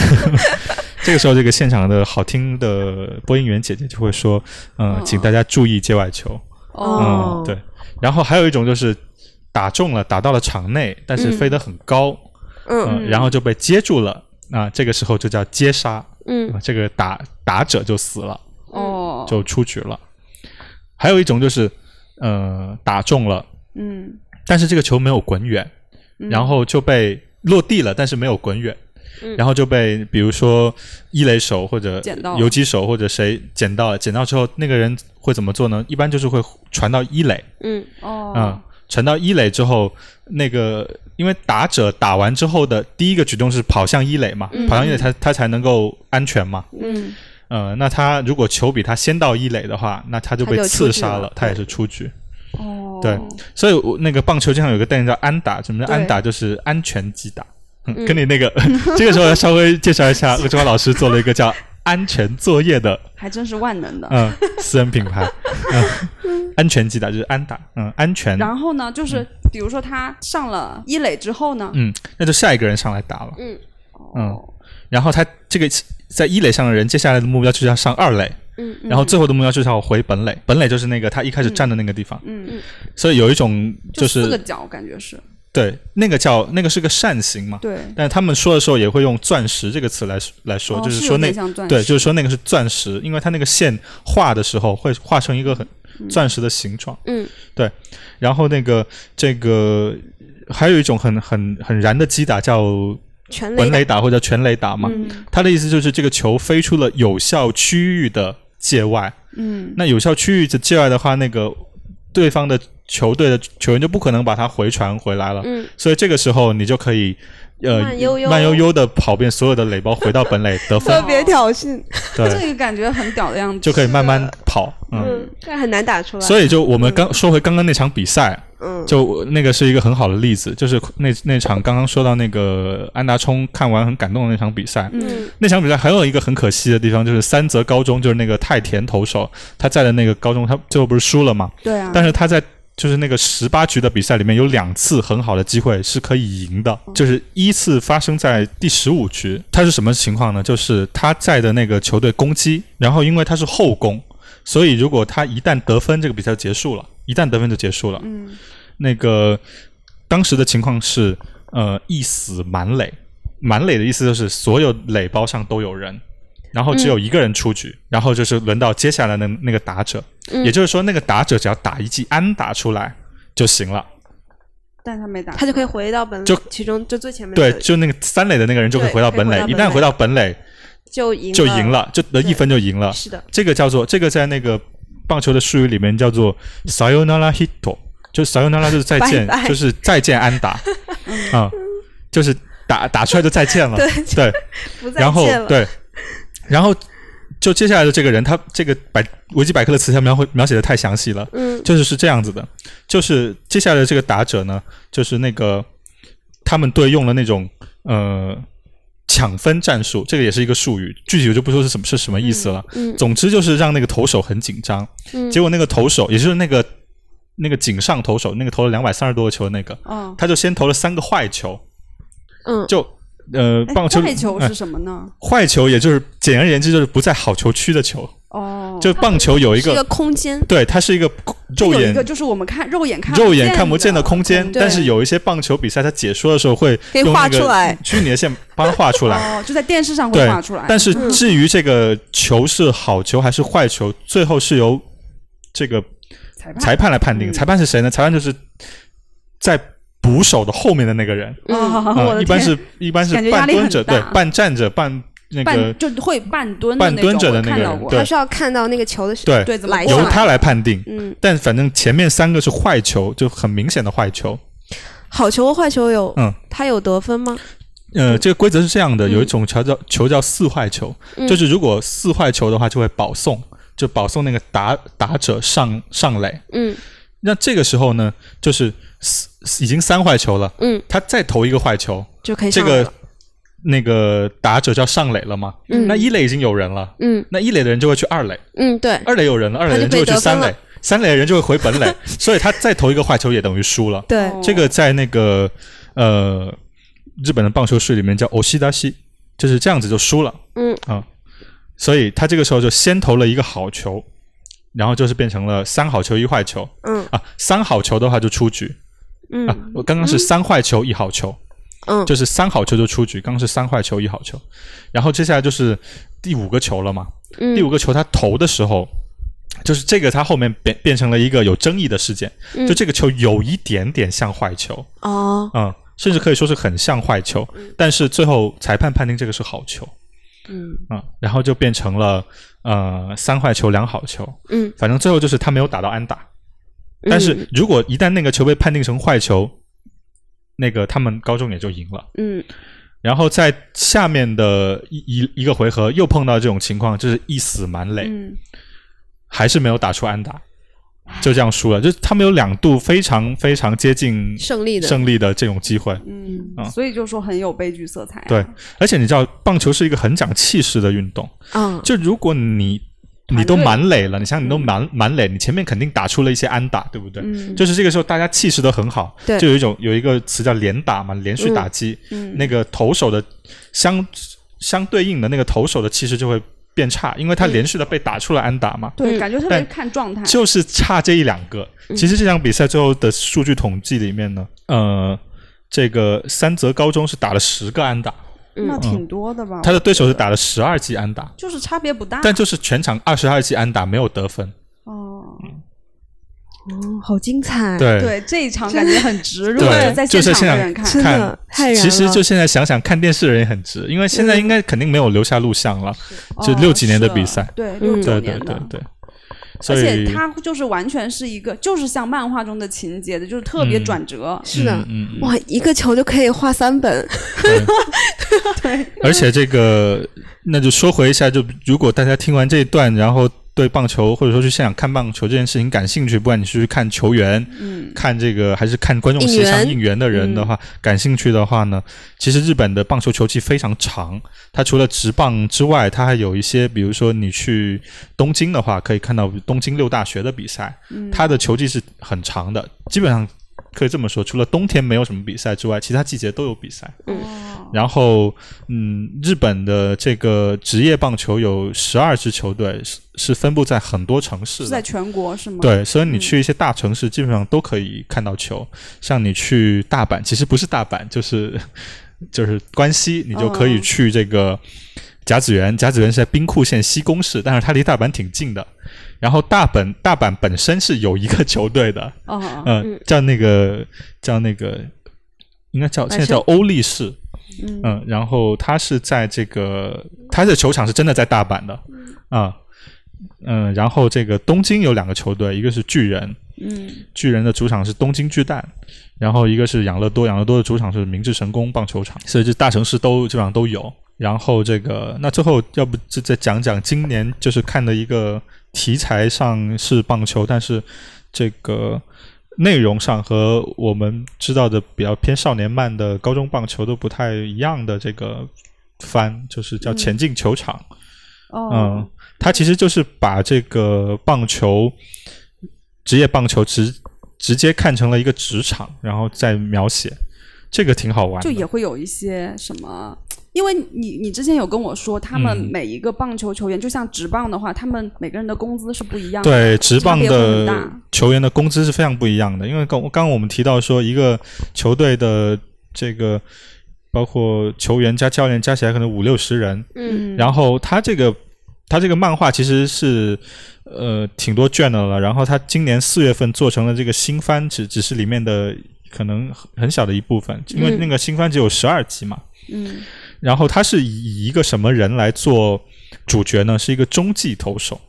这个时候，这个现场的好听的播音员姐姐就会说：“嗯、哦请大家注意界外球。”哦嗯，对。然后还有一种就是打中了，打到了场内，但是飞得很高，嗯。嗯，然后就被接住了。啊，这个时候就叫接杀，嗯。啊这个打打者就死了，哦，就出局了。还有一种就是，呃，打中了，嗯，但是这个球没有滚远，然后就被落地了，但是没有滚远，嗯。然后就被比如说一垒手或者捡到游击手或者谁捡到了，捡到之后那个人会怎么做呢？一般就是会传到一垒，嗯。哦，嗯，传到一垒之后，那个因为打者打完之后的第一个举动是跑向一垒嘛，跑向一垒他他才能够安全嘛，嗯，呃，那他如果球比他先到一垒的话，那他就被刺杀了，他也是出局。哦，对，所以我那个棒球经常有个概念叫安打，什么叫安打？就是安全击打。嗯。跟你那个 这个时候要稍微介绍一下，魏中华老师做了一个叫 安全作业的还真是万能的。嗯私人品牌，嗯，安全击打就是安打，嗯，安全，然后呢，就是比如说他上了一垒之后呢，嗯，那就下一个人上来打了，嗯嗯哦，然后他这个在一垒上的人，接下来的目标就是要上二垒，嗯然后最后的目标就是要回本垒，本垒就是那个他一开始站的那个地方，嗯嗯，所以有一种就就是四个角，感觉是对那个叫那个是个扇形嘛，对，但他们说的时候也会用钻石这个词来来说，哦就是说那对，就是说那个是钻石，因为它那个线画的时候会画成一个很钻石的形状。嗯。对，然后那个这个还有一种很很很燃的击打叫全垒打或者全垒打嘛，嗯。它的意思就是这个球飞出了有效区域的界外。嗯。那有效区域的界外的话，那个对方的球队的球员就不可能把它回传回来了。嗯。所以这个时候你就可以呃慢悠悠。慢悠悠的跑遍所有的垒包，回到本垒得分。特，别挑衅，对，这个感觉很屌的样子，就可以慢慢跑，嗯。嗯，但很难打出来，所以就我们刚说回刚刚那场比赛，嗯。就那个是一个很好的例子，就是那那场刚刚说到那个安达充看完很感动的那场比赛，嗯。那场比赛还有一个很可惜的地方，就是三泽高中就是那个太田投手他在的那个高中，他最后不是输了嘛？对啊，但是他在就是那个十八局的比赛里面有两次很好的机会是可以赢的，就是依次发生在第十五局。他是什么情况呢？就是他在的那个球队攻击，然后因为他是后攻，所以如果他一旦得分，这个比赛就结束了。一旦得分就结束了。嗯那个当时的情况是，呃一死满垒，满垒的意思就是所有垒包上都有人，然后只有一个人出局，然后就是轮到接下来的那个打者，嗯。也就是说那个打者只要打一记安打出来就行了。但他没打，他就可以回到本就其中就最前面对，就那个三垒的那个人就会对回到本垒，可以回到本垒。一旦回到本垒就赢就赢。了，就得一分就赢了。是的，这个叫做这个在那个棒球的术语里面叫做 sayonara hit，就是 sayonara 就是再见，拜拜。就是再见安打。啊、就是打打出来就再见了。对对，不再然后见了。对，然后就接下来的这个人，他这个百维基百科的词条描绘描写的太详细了，嗯。就是是这样子的，就是接下来的这个打者呢，就是那个他们队用了那种呃抢分战术，这个也是一个术语，具体我就不说是什么是什么意思了。嗯总之就是让那个投手很紧张，嗯。结果那个投手，也就是那个那个井上投手，那个投了两百三十多个球的那个，嗯，他就先投了三个坏球，嗯，就呃哎棒球坏球哎是什么呢？坏球，也就是简而言之就是不在好球区的球，哦，就棒球有一是一个个。空间。对，它是一个肉眼一个就是我们看肉眼看肉眼看不见的的空间，对但是有一些棒球比赛，它解说的时候会可以画用那个出来虚拟的线帮它画出来。哦，就在电视上会画出来。但是嗯至于这个球是好球还是坏球，最后是由这个裁判裁判来判定。嗯裁判是谁呢？裁判就是在捕手的后面的那个人，嗯。一般是一般是半蹲着，对，半站着，半那个半就会半蹲半蹲着的那个人对。他需要看到那个球的时对，对怎么来？由他来判定。嗯，但反正前面三个是坏球，就很明显的坏球。好球和坏球有，嗯，他有得分吗？呃，这个规则是这样的，嗯。有一种球叫球叫四坏球，嗯。就是如果四坏球的话，就会保送，就保送那个打打者上上垒。嗯。那这个时候呢，就是四已经三坏球了，嗯，他再投一个坏球，就可以这个。那个打者叫上垒了嘛？嗯那一垒已经有人了，嗯那一垒的人就会去二垒，嗯，对，二垒有人了，二垒的人就会去三垒三垒的人就会回本垒，所以他再投一个坏球也等于输了。对，哦这个在那个呃日本的棒球术里面叫欧西达西，就是这样子就输了。嗯啊，所以他这个时候就先投了一个好球，然后就是变成了三好球一坏球嗯啊，三好球的话就出局啊嗯，我刚刚是三坏球一好球，嗯，就是三好球就出局，刚刚是三坏球一好球，然后接下来就是第五个球了嘛，嗯。第五个球他投的时候。就是这个，他后面变变成了一个有争议的事件，嗯。就这个球有一点点像坏球，哦，嗯，甚至可以说是很像坏球，但是最后裁判判定这个是好球，嗯。嗯，然后就变成了呃三坏球两好球，嗯，反正最后就是他没有打到安打，但是嗯如果一旦那个球被判定成坏球，那个他们高中也就赢了。嗯然后在下面的一一一个回合又碰到这种情况，就是一死满垒，嗯还是没有打出安打，就这样输了。就是他们有两度非常非常接近胜利的胜利的这种机会。嗯啊，所以就说很有悲剧色彩啊。对，而且你知道，棒球是一个很讲气势的运动。嗯，就如果你团你都满垒了，你想你都满满垒，你前面肯定打出了一些安打，对不对？嗯，就是这个时候大家气势都很好，对。就有一种有一个词叫连打嘛，连续打击，嗯。那个投手的相相对应的那个投手的气势就会变差，因为他嗯连续的被打出了安打嘛。对，嗯。感觉特别看状态。就是差这一两个。嗯。其实这场比赛最后的数据统计里面呢，呃，这个三泽高中是打了十个安打，那挺多的吧？他的对手是打了十二记安打，就是差别不大。但就是全场二十二记安打没有得分。哦，哦，好精彩，对对，这一场感觉很值。如对果在现场场的人看，真的太。其实就现在想想，看电视的人也很值，因为现在应该肯定没有留下录像了，就哦六几年的比赛。对，嗯六九对对年的。对对，所而且它就是完全是一个，就是像漫画中的情节的，就是特别嗯。转折。是的，嗯嗯嗯。哇，一个球就可以画三本，对 对，而且这个，那就说回一下，就如果大家听完这一段，然后对棒球或者说去现场看棒球这件事情感兴趣，不管你是去看球员、嗯，看这个还是看观众席上应援的人的话，感兴趣的话呢，其实日本的棒球球季非常长，它除了直棒之外，它还有一些，比如说你去东京的话，可以看到东京六大学的比赛，嗯。它的球季是很长的，基本上可以这么说，除了冬天没有什么比赛之外，其他季节都有比赛。嗯，然后，嗯，日本的这个职业棒球有十二支球队，是是分布在很多城市，是在全国是吗？对，所以你去一些大城市，基本上都可以看到球。像你去大阪，其实不是大阪，就是 就是关西，你就可以哦去这个甲子园。甲子园是在兵库县西宫市，但是它离大阪挺近的。然后大阪大阪本身是有一个球队的，哦，呃，叫那个叫那个，应该叫现在叫欧力士。嗯嗯，然后他是在这个，他的球场是真的在大阪的，啊，嗯，然后这个东京有两个球队，一个是巨人，嗯巨人的主场是东京巨蛋，然后一个是养乐多，养乐多的主场是明治神宫棒球场，所以这大城市都基本上都有。然后这个，那最后要不就再讲讲今年就是看的一个题材上是棒球，但是这个内容上和我们知道的比较偏少年漫的高中棒球都不太一样的这个番，就是叫《前进球场》。哦嗯，它其实就是把这个棒球职业棒球直直接看成了一个职场，然后再描写，这个挺好玩的。就也会有一些什么。因为你你之前有跟我说，他们嗯。每一个棒球球员，就像职棒的话，他们每个人的工资是不一样的。对职棒的球员的工资是非常不一样的，因为刚刚刚我们提到说，一个球队的这个包括球员加教练加起来可能五六十人，嗯。然后他这个他这个漫画其实是呃挺多卷的了，然后他今年四月份做成了这个新番，只只是里面的可能很很小的一部分，因为嗯。那个新番只有十二集嘛。嗯然后他是以一个什么人来做主角呢？是一个中继投手。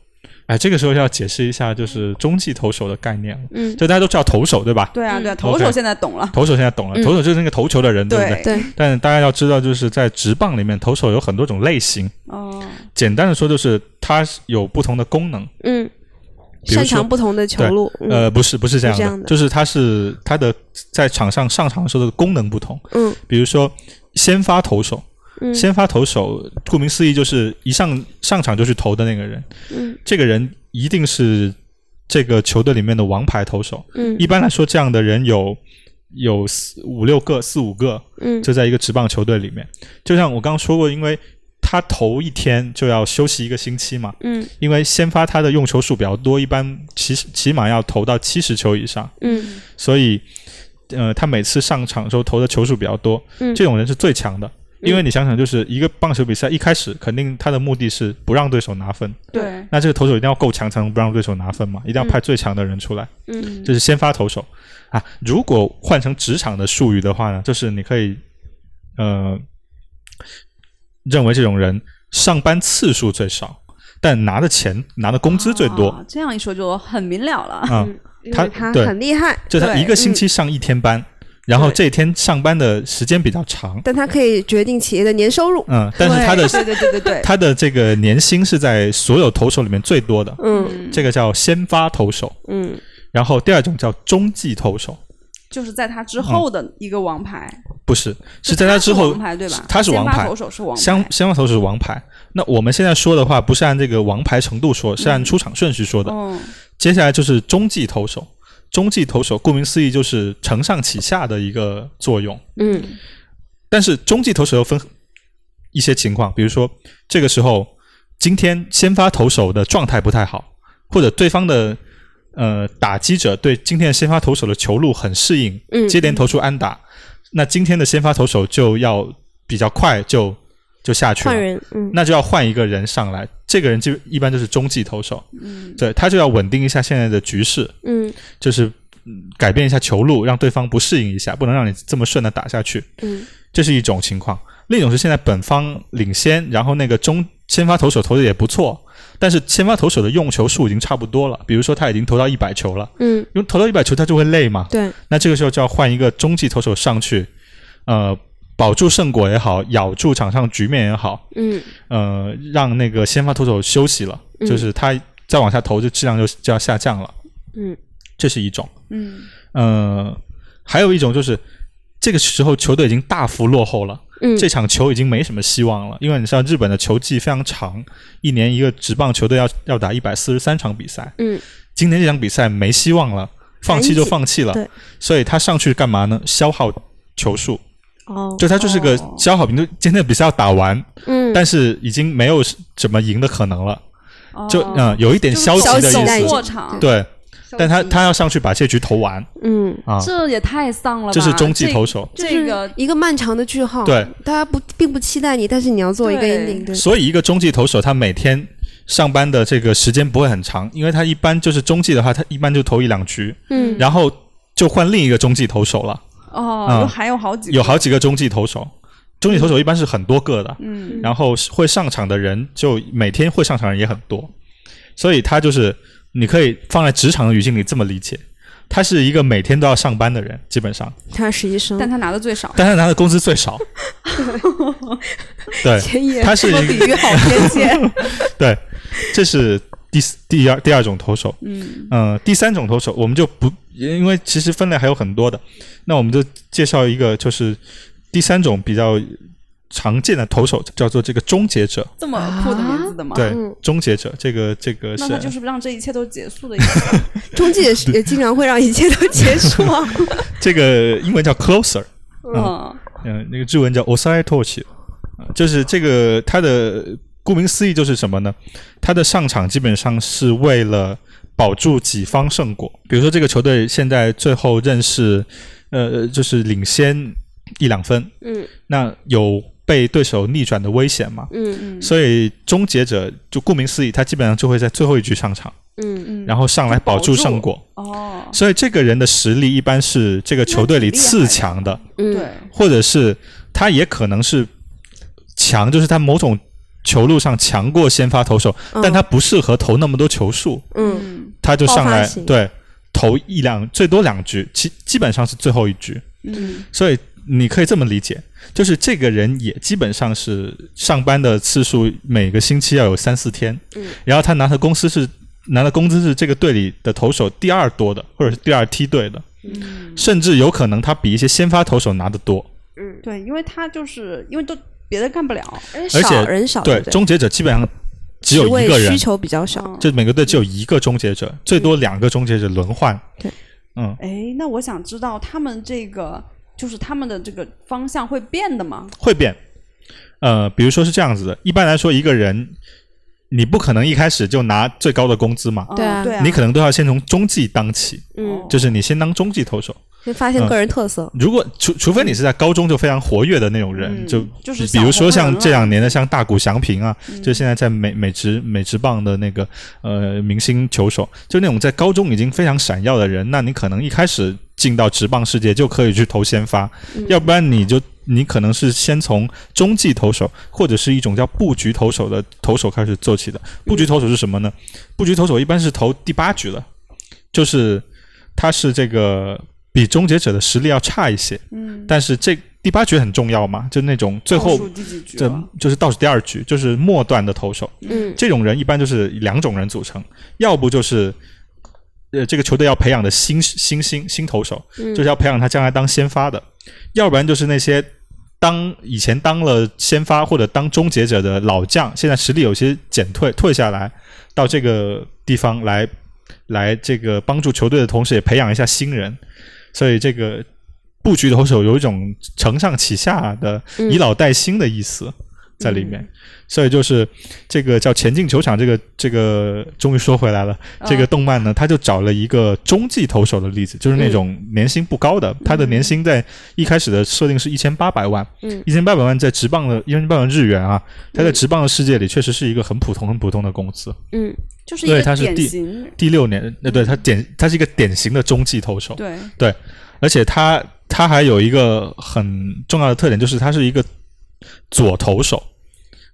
哎，这个时候要解释一下，就是中继投手的概念了。嗯就大家都知道投手对吧？对啊，对啊，嗯投手现在懂了。投手现在懂了，嗯投手就是那个投球的人，对不对？对对，但大家要知道，就是在职棒里面，投手有很多种类型。哦，简单的说，就是它有不同的功能。嗯，擅长不同的球路，嗯呃，不是，不是这样的，是这样的就是它是它的在场上上场的时候的功能不同。嗯比如说，先发投手，嗯。先发投手，顾名思义就是一上上场就去投的那个人，嗯。这个人一定是这个球队里面的王牌投手。嗯。一般来说，这样的人有有四五六个、四五个，嗯。就在一个职棒球队里面。就像我刚刚说过，因为他头一天就要休息一个星期嘛，嗯。因为先发他的用球数比较多，一般起起码要投到七十球以上，嗯。所以呃，他每次上场的时候投的球数比较多，嗯。这种人是最强的。因为你想想，就是一个棒球比赛一开始，肯定他的目的是不让对手拿分，对，那这个投手一定要够强才能不让对手拿分嘛，一定要派最强的人出来，嗯这是先发投手啊。如果换成职场的术语的话呢，就是你可以呃认为这种人上班次数最少，但拿的钱拿的工资最多哦这样一说就很明了了。啊。嗯，他他很厉害，就他一个星期上一天班，然后这一天上班的时间比较长，但他可以决定企业的年收入，嗯，但是他的对对对对对，他的这个年薪是在所有投手里面最多的，嗯。这个叫先发投手。嗯。然后第二种叫中继投手，就是在他之后的一个王牌，不是是在他之后王牌对吧？他是王牌。先发投手是王牌，先先发投手是王牌。那我们现在说的话，不是按这个王牌程度说，是按出场顺序说的。嗯接下来就是中继投手，中继投手顾名思义就是承上启下的一个作用。嗯。但是中继投手又分一些情况，比如说这个时候今天先发投手的状态不太好，或者对方的呃打击者对今天的先发投手的球路很适应，嗯接连投出安打，那今天的先发投手就要比较快就就下去了，换人，嗯。那就要换一个人上来，这个人就一般就是中继投手，嗯。对他就要稳定一下现在的局势，嗯。就是嗯改变一下球路，让对方不适应一下，不能让你这么顺的打下去。嗯。这是一种情况。另一种是现在本方领先，然后那个中先发投手投的也不错，但是先发投手的用球数已经差不多了，比如说他已经投到一百球了，嗯，因为投到一百球他就会累嘛，对，那这个时候就要换一个中继投手上去，呃，保住胜果也好，咬住场上局面也好，嗯呃，让那个先发投手休息了，嗯就是他再往下投，就质量就就要下降了，嗯这是一种。嗯呃，还有一种就是这个时候球队已经大幅落后了。嗯，这场球已经没什么希望了，因为你知道日本的球季非常长，一年一个职棒球队要要打一百四十三场比赛。嗯今天这场比赛没希望了，放弃就放弃了。对，所以他上去干嘛呢？消耗球数，哦，就他就是个消耗品，就今天的比赛要打完，嗯，但是已经没有什么赢的可能了，就哦嗯有一点消极的意思，对，但他他要上去把这局投完。嗯，啊，这也太丧了吧！这是中继投手，这个一个漫长的句号，对，大家不并不期待你，但是你要做一个对。ending，对，所以一个中继投手他每天上班的这个时间不会很长，因为他一般就是中继的话，他一般就投一两局，嗯，然后就换另一个中继投手了，哦，还有好几个。有好几个中继投手，中继投手一般是很多个的，嗯，然后会上场的人就每天会上场的人也很多，所以他就是你可以放在职场的语境里这么理解，他是一个每天都要上班的人，基本上，他是医生，但他拿的最少。但他拿的工资最少，对，他是这个一个比喻好贴切。对，这是第第二第二种投手，嗯嗯，第三种投手我们就不，因为其实分类还有很多的，那我们就介绍一个，就是第三种比较常见的投手，叫做这个终结者。这么酷的名字的吗？对嗯，终结者，这个这个那他就是是让这一切都结束的意思。终结也是也经常会让一切都结束啊，这个英文叫 closer，嗯嗯，那个日文叫 osai torch，啊就是这个它的顾名思义就是什么呢？他的上场基本上是为了保住己方胜果。比如说这个球队现在最后认识，呃，就是领先一两分，嗯那有被对手逆转的危险嘛？嗯嗯所以终结者就顾名思义，他基本上就会在最后一局上场，嗯嗯，然后上来保住胜果。哦，所以这个人的实力一般是这个球队里次强的，嗯，对，或者是他也可能是强，就是他某种球路上强过先发投手，嗯。但他不适合投那么多球数，嗯。嗯他就上来对投一两最多两局，基基本上是最后一局。嗯。所以你可以这么理解，就是这个人也基本上是上班的次数每个星期要有三四天，嗯。然后他拿的公司是拿的工资是这个队里的投手第二多的，或者是第二梯队的，嗯，甚至有可能他比一些先发投手拿的多。嗯，对，因为他就是因为都别的干不了，而而且人少，对，不终结者基本上只有一个人需，求比较少，嗯就每个队只有一个终结者，最多两个终结者轮换。对，嗯，哎，那我想知道他们这个就是他们的这个方向会变的吗？会变。呃，比如说是这样子的，一般来说，一个人你不可能一开始就拿最高的工资嘛，嗯对啊对啊，你可能都要先从中继当起，嗯，就是你先当中继投手。会发现个人特色，如果除除非你是在高中就非常活跃的那种人，嗯。就就是比如说像这两年的像大谷翔平啊，嗯。就现在在美美职美职棒的那个呃明星球手，就那种在高中已经非常闪耀的人，那你可能一开始进到职棒世界就可以去投先发，嗯。要不然你就你可能是先从中继投手或者是一种叫布局投手的投手开始做起的。布局投手是什么呢？布局投手一般是投第八局的，就是他是这个比终结者的实力要差一些，嗯，但是这第八局很重要嘛，就那种最后倒数第几局这了？就是倒数第二局，就是末段的投手。嗯这种人一般就是两种人组成，要不就是呃这个球队要培养的新新新新投手，嗯就是要培养他将来当先发的；要不然就是那些当以前当了先发或者当终结者的老将，现在实力有些减退，退下来到这个地方来来这个帮助球队的同时，也培养一下新人。所以这个布局投手有一种承上启下的嗯以老带新的意思在里面。所以就是这个叫《前进球场》，这个这个终于说回来了。这个动漫呢，他就找了一个中继投手的例子，就是那种年薪不高的，他的年薪在一开始的设定是一千八百万，嗯一千八百万在职棒的一千八百万日元啊，他在职棒的世界里确实是一个很普通很普通的工资。嗯对他是第型，第六年，呃，对他典他是一个典型的中继投手，对。对，而且他他还有一个很重要的特点，就是他是一个左投手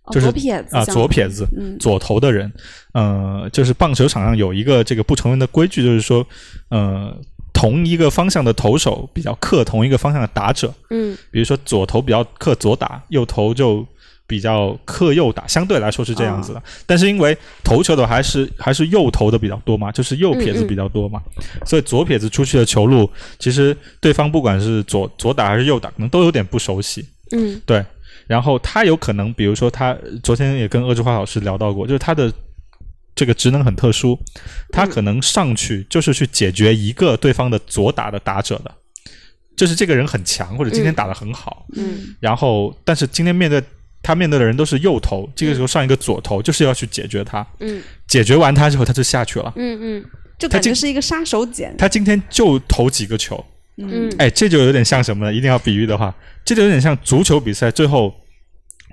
哦就是左撇子啊，左撇子，嗯。左投的人，呃，就是棒球场上有一个这个不成文的规矩，就是说，呃，同一个方向的投手比较克同一个方向的打者，嗯。比如说左投比较克左打，右投就比较克右打，相对来说是这样子的。啊但是因为投球的还是还是右投的比较多嘛，就是右撇子比较多嘛，所以左撇子出去的球路，其实对方不管是左左打还是右打，可能都有点不熟悉。嗯。对，然后他有可能，比如说他昨天也跟鄂志华老师聊到过，就是他的这个职能很特殊，他可能上去就是去解决一个对方的左打的打者的。就是这个人很强，或者今天打得很好，嗯。然后但是今天面对他面对的人都是右头，这个时候上一个左头，就是要去解决他，嗯。解决完他之后他就下去了。嗯嗯。就感觉是一个杀手锏。他今天就投几个球，嗯。哎，这就有点像什么呢？一定要比喻的话，这就有点像足球比赛最后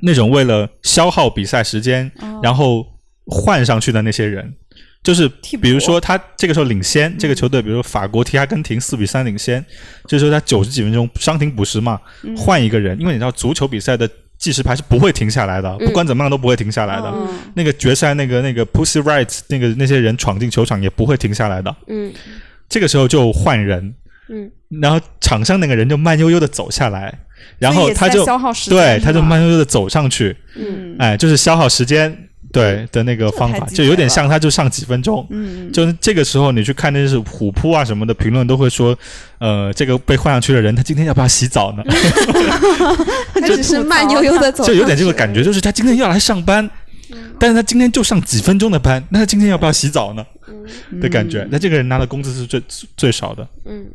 那种为了消耗比赛时间，哦。然后换上去的那些人。就是比如说他这个时候领先，这个球队比如说法国踢阿根廷四比三领先，这时候他九十几分钟伤停补时嘛，嗯。换一个人，因为你知道足球比赛的计时牌是不会停下来的，嗯。不管怎么样都不会停下来的。嗯那个决赛那个那个 Pussy Riot 那个那些人闯进球场也不会停下来的，嗯。这个时候就换人，嗯。然后场上那个人就慢悠悠的走下来，然后他就对，他就慢悠悠的走上去，嗯。哎，就是消耗时间，对的那个方法，就有点像他就上几分钟。嗯，就是这个时候，你去看那些虎扑啊什么的评论，都会说，呃，这个被换上去的人，他今天要不要洗澡呢？他只是慢悠悠的走，就有点这个感觉，就是他今天要来上班，嗯但是他今天就上几分钟的班，那他今天要不要洗澡呢？嗯的感觉。那这个人拿的工资是最最少的，嗯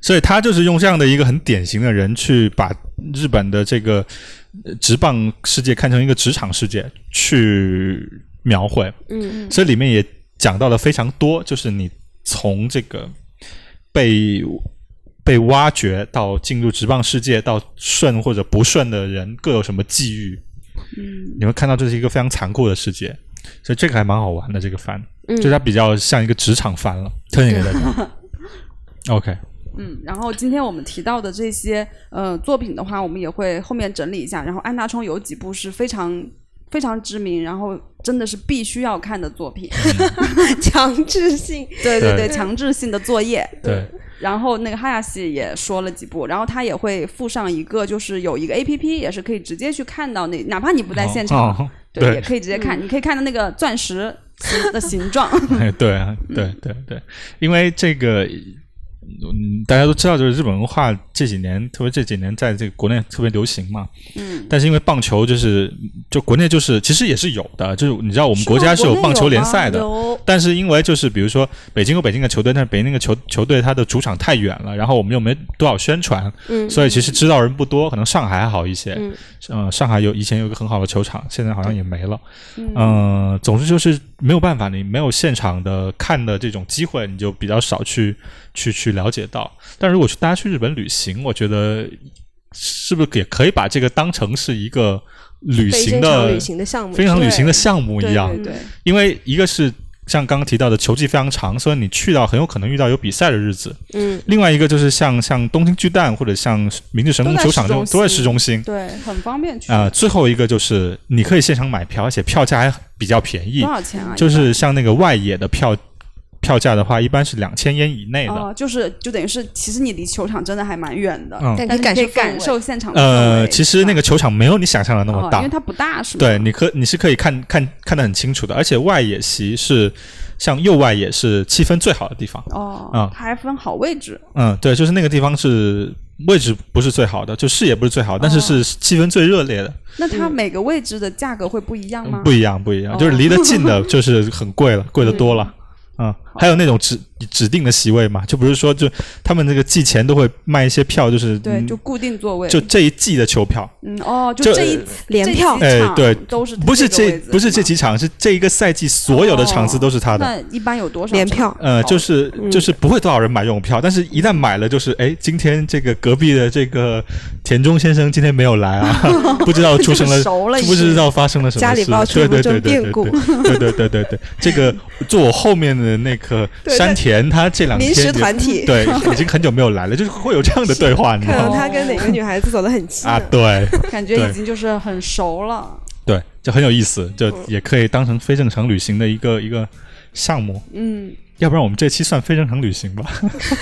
所以他就是用这样的一个很典型的人去把日本的这个呃职棒世界看成一个职场世界去描绘，嗯所以里面也讲到了非常多，就是你从这个被被挖掘到进入职棒世界，到顺或者不顺的人各有什么际遇，嗯。你会看到这是一个非常残酷的世界，所以这个还蛮好玩的。这个番，嗯。就是它比较像一个职场番了，推荐给大家。OK，嗯，然后今天我们提到的这些呃作品的话，我们也会后面整理一下。然后安大冲有几部是非常非常知名，然后真的是必须要看的作品。强制性，对对对对，强制性的作业。对，然后那个哈亚西也说了几部，然后他也会附上一个，就是有一个 A P P，也是可以直接去看到那，哪怕你不在现场，哦对，对也可以直接看，你可以看到那个钻石形 的形状。哎，对啊，对对对，因为这个，嗯，大家都知道，就是日本文化这几年，特别这几年在这个国内特别流行嘛。嗯，但是因为棒球就是，就国内就是其实也是有的，就是你知道我们国家是有棒球联赛的，有但是因为就是比如说北京有北京的球队，但是北京那个球球队它的主场太远了，然后我们又没多少宣传，嗯所以其实知道人不多。可能上海还好一些，嗯呃，上海有以前有一个很好的球场，现在好像也没了。嗯、总之就是没有办法，你没有现场的看的这种机会，你就比较少去去去了解到。但如果去大家去日本旅行，我觉得是不是也可以把这个当成是一个旅行的旅行的项目，非常旅行的项目一样？对对对，因为一个是像刚刚提到的球季非常长，所以你去到很有可能遇到有比赛的日子。嗯另外一个就是像像东京巨蛋或者像明治神宫球场这种市中心都在市中心。对，很方便去。啊、最后一个就是你可以现场买票，而且票价还比较便宜多，少钱啊？就是像那个外野的票票价的话，一般是两千烟以内的。哦，就是就等于是，其实你离球场真的还蛮远的，嗯但但是你可以感感受受现场的氛呃，其实那个球场没有你想象的那么大，哦因为它不大，是吗？对，你可你是可以看看看得很清楚的，而且外野席是像右外野是气氛最好的地方。哦，啊它还分好位置，嗯，对，就是那个地方是位置不是最好的，就视野不是最好，但是是气氛最热烈的。那它每个位置的价格会不一样吗？不一样，不一样，哦就是离得近的，就是很贵了，贵的多了。嗯，还有那种指指定的席位嘛，就不是说，就他们那个季前都会卖一些票，就是对，嗯就固定座位，就这一季的球票，嗯哦，就就这一连票哎对都是不是这不是这几场，是这一个赛季所有的场次都是他的。那一般有多少场？联票，呃，就是嗯。就是不会多少人买这种票，但是一旦买了，就是哎，今天这个隔壁的这个田中先生今天没有来啊，不知道出生了，熟了不知道发生了什么事，家里爆出对对不对对对对对对，这个坐我后面的那个对山田，他这两天临时团体，对已经很久没有来了，就是会有这样的对话，你知看道吗？到他跟哪个女孩子走得很近啊，对 感觉已经就是很熟了。对，就很有意思，就也可以当成非正常旅行的一个一个项目。嗯，要不然我们这期算非正常旅行吧，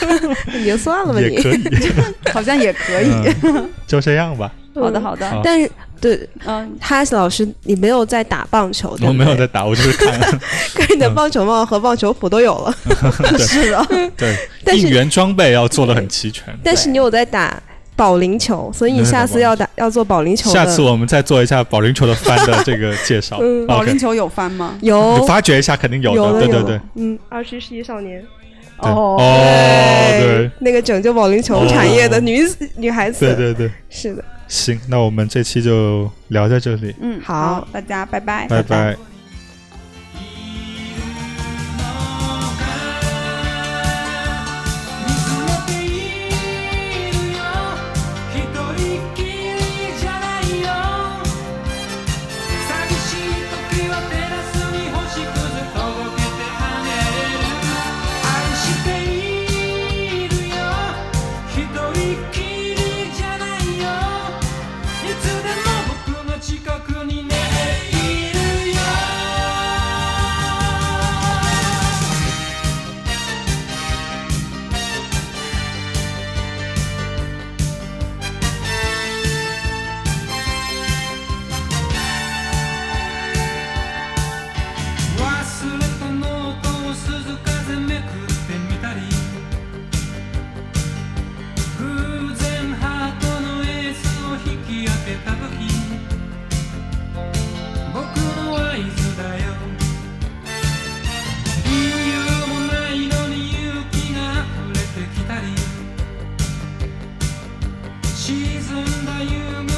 你就算了吧你。也可以，好像也可以。嗯就这样吧。好的，好的。但是对，嗯，哈斯老师，你没有在打棒球的，我没有在打，我就是看，看你的棒球帽和棒球服都有了，是的，对，应援装备要做的很齐全。但是你有在打保龄球，所以你下次要打要做保龄球。下次我们再做一下保龄球的翻的这个介绍。嗯。保龄球有翻吗？有，发掘一下肯定有的。对对对，嗯，二十一世纪少年，哦。对，那个拯救保龄球产业的女女孩子，对对对，是的。行那我们这期就聊在这里。嗯好。大家拜拜。拜拜。the you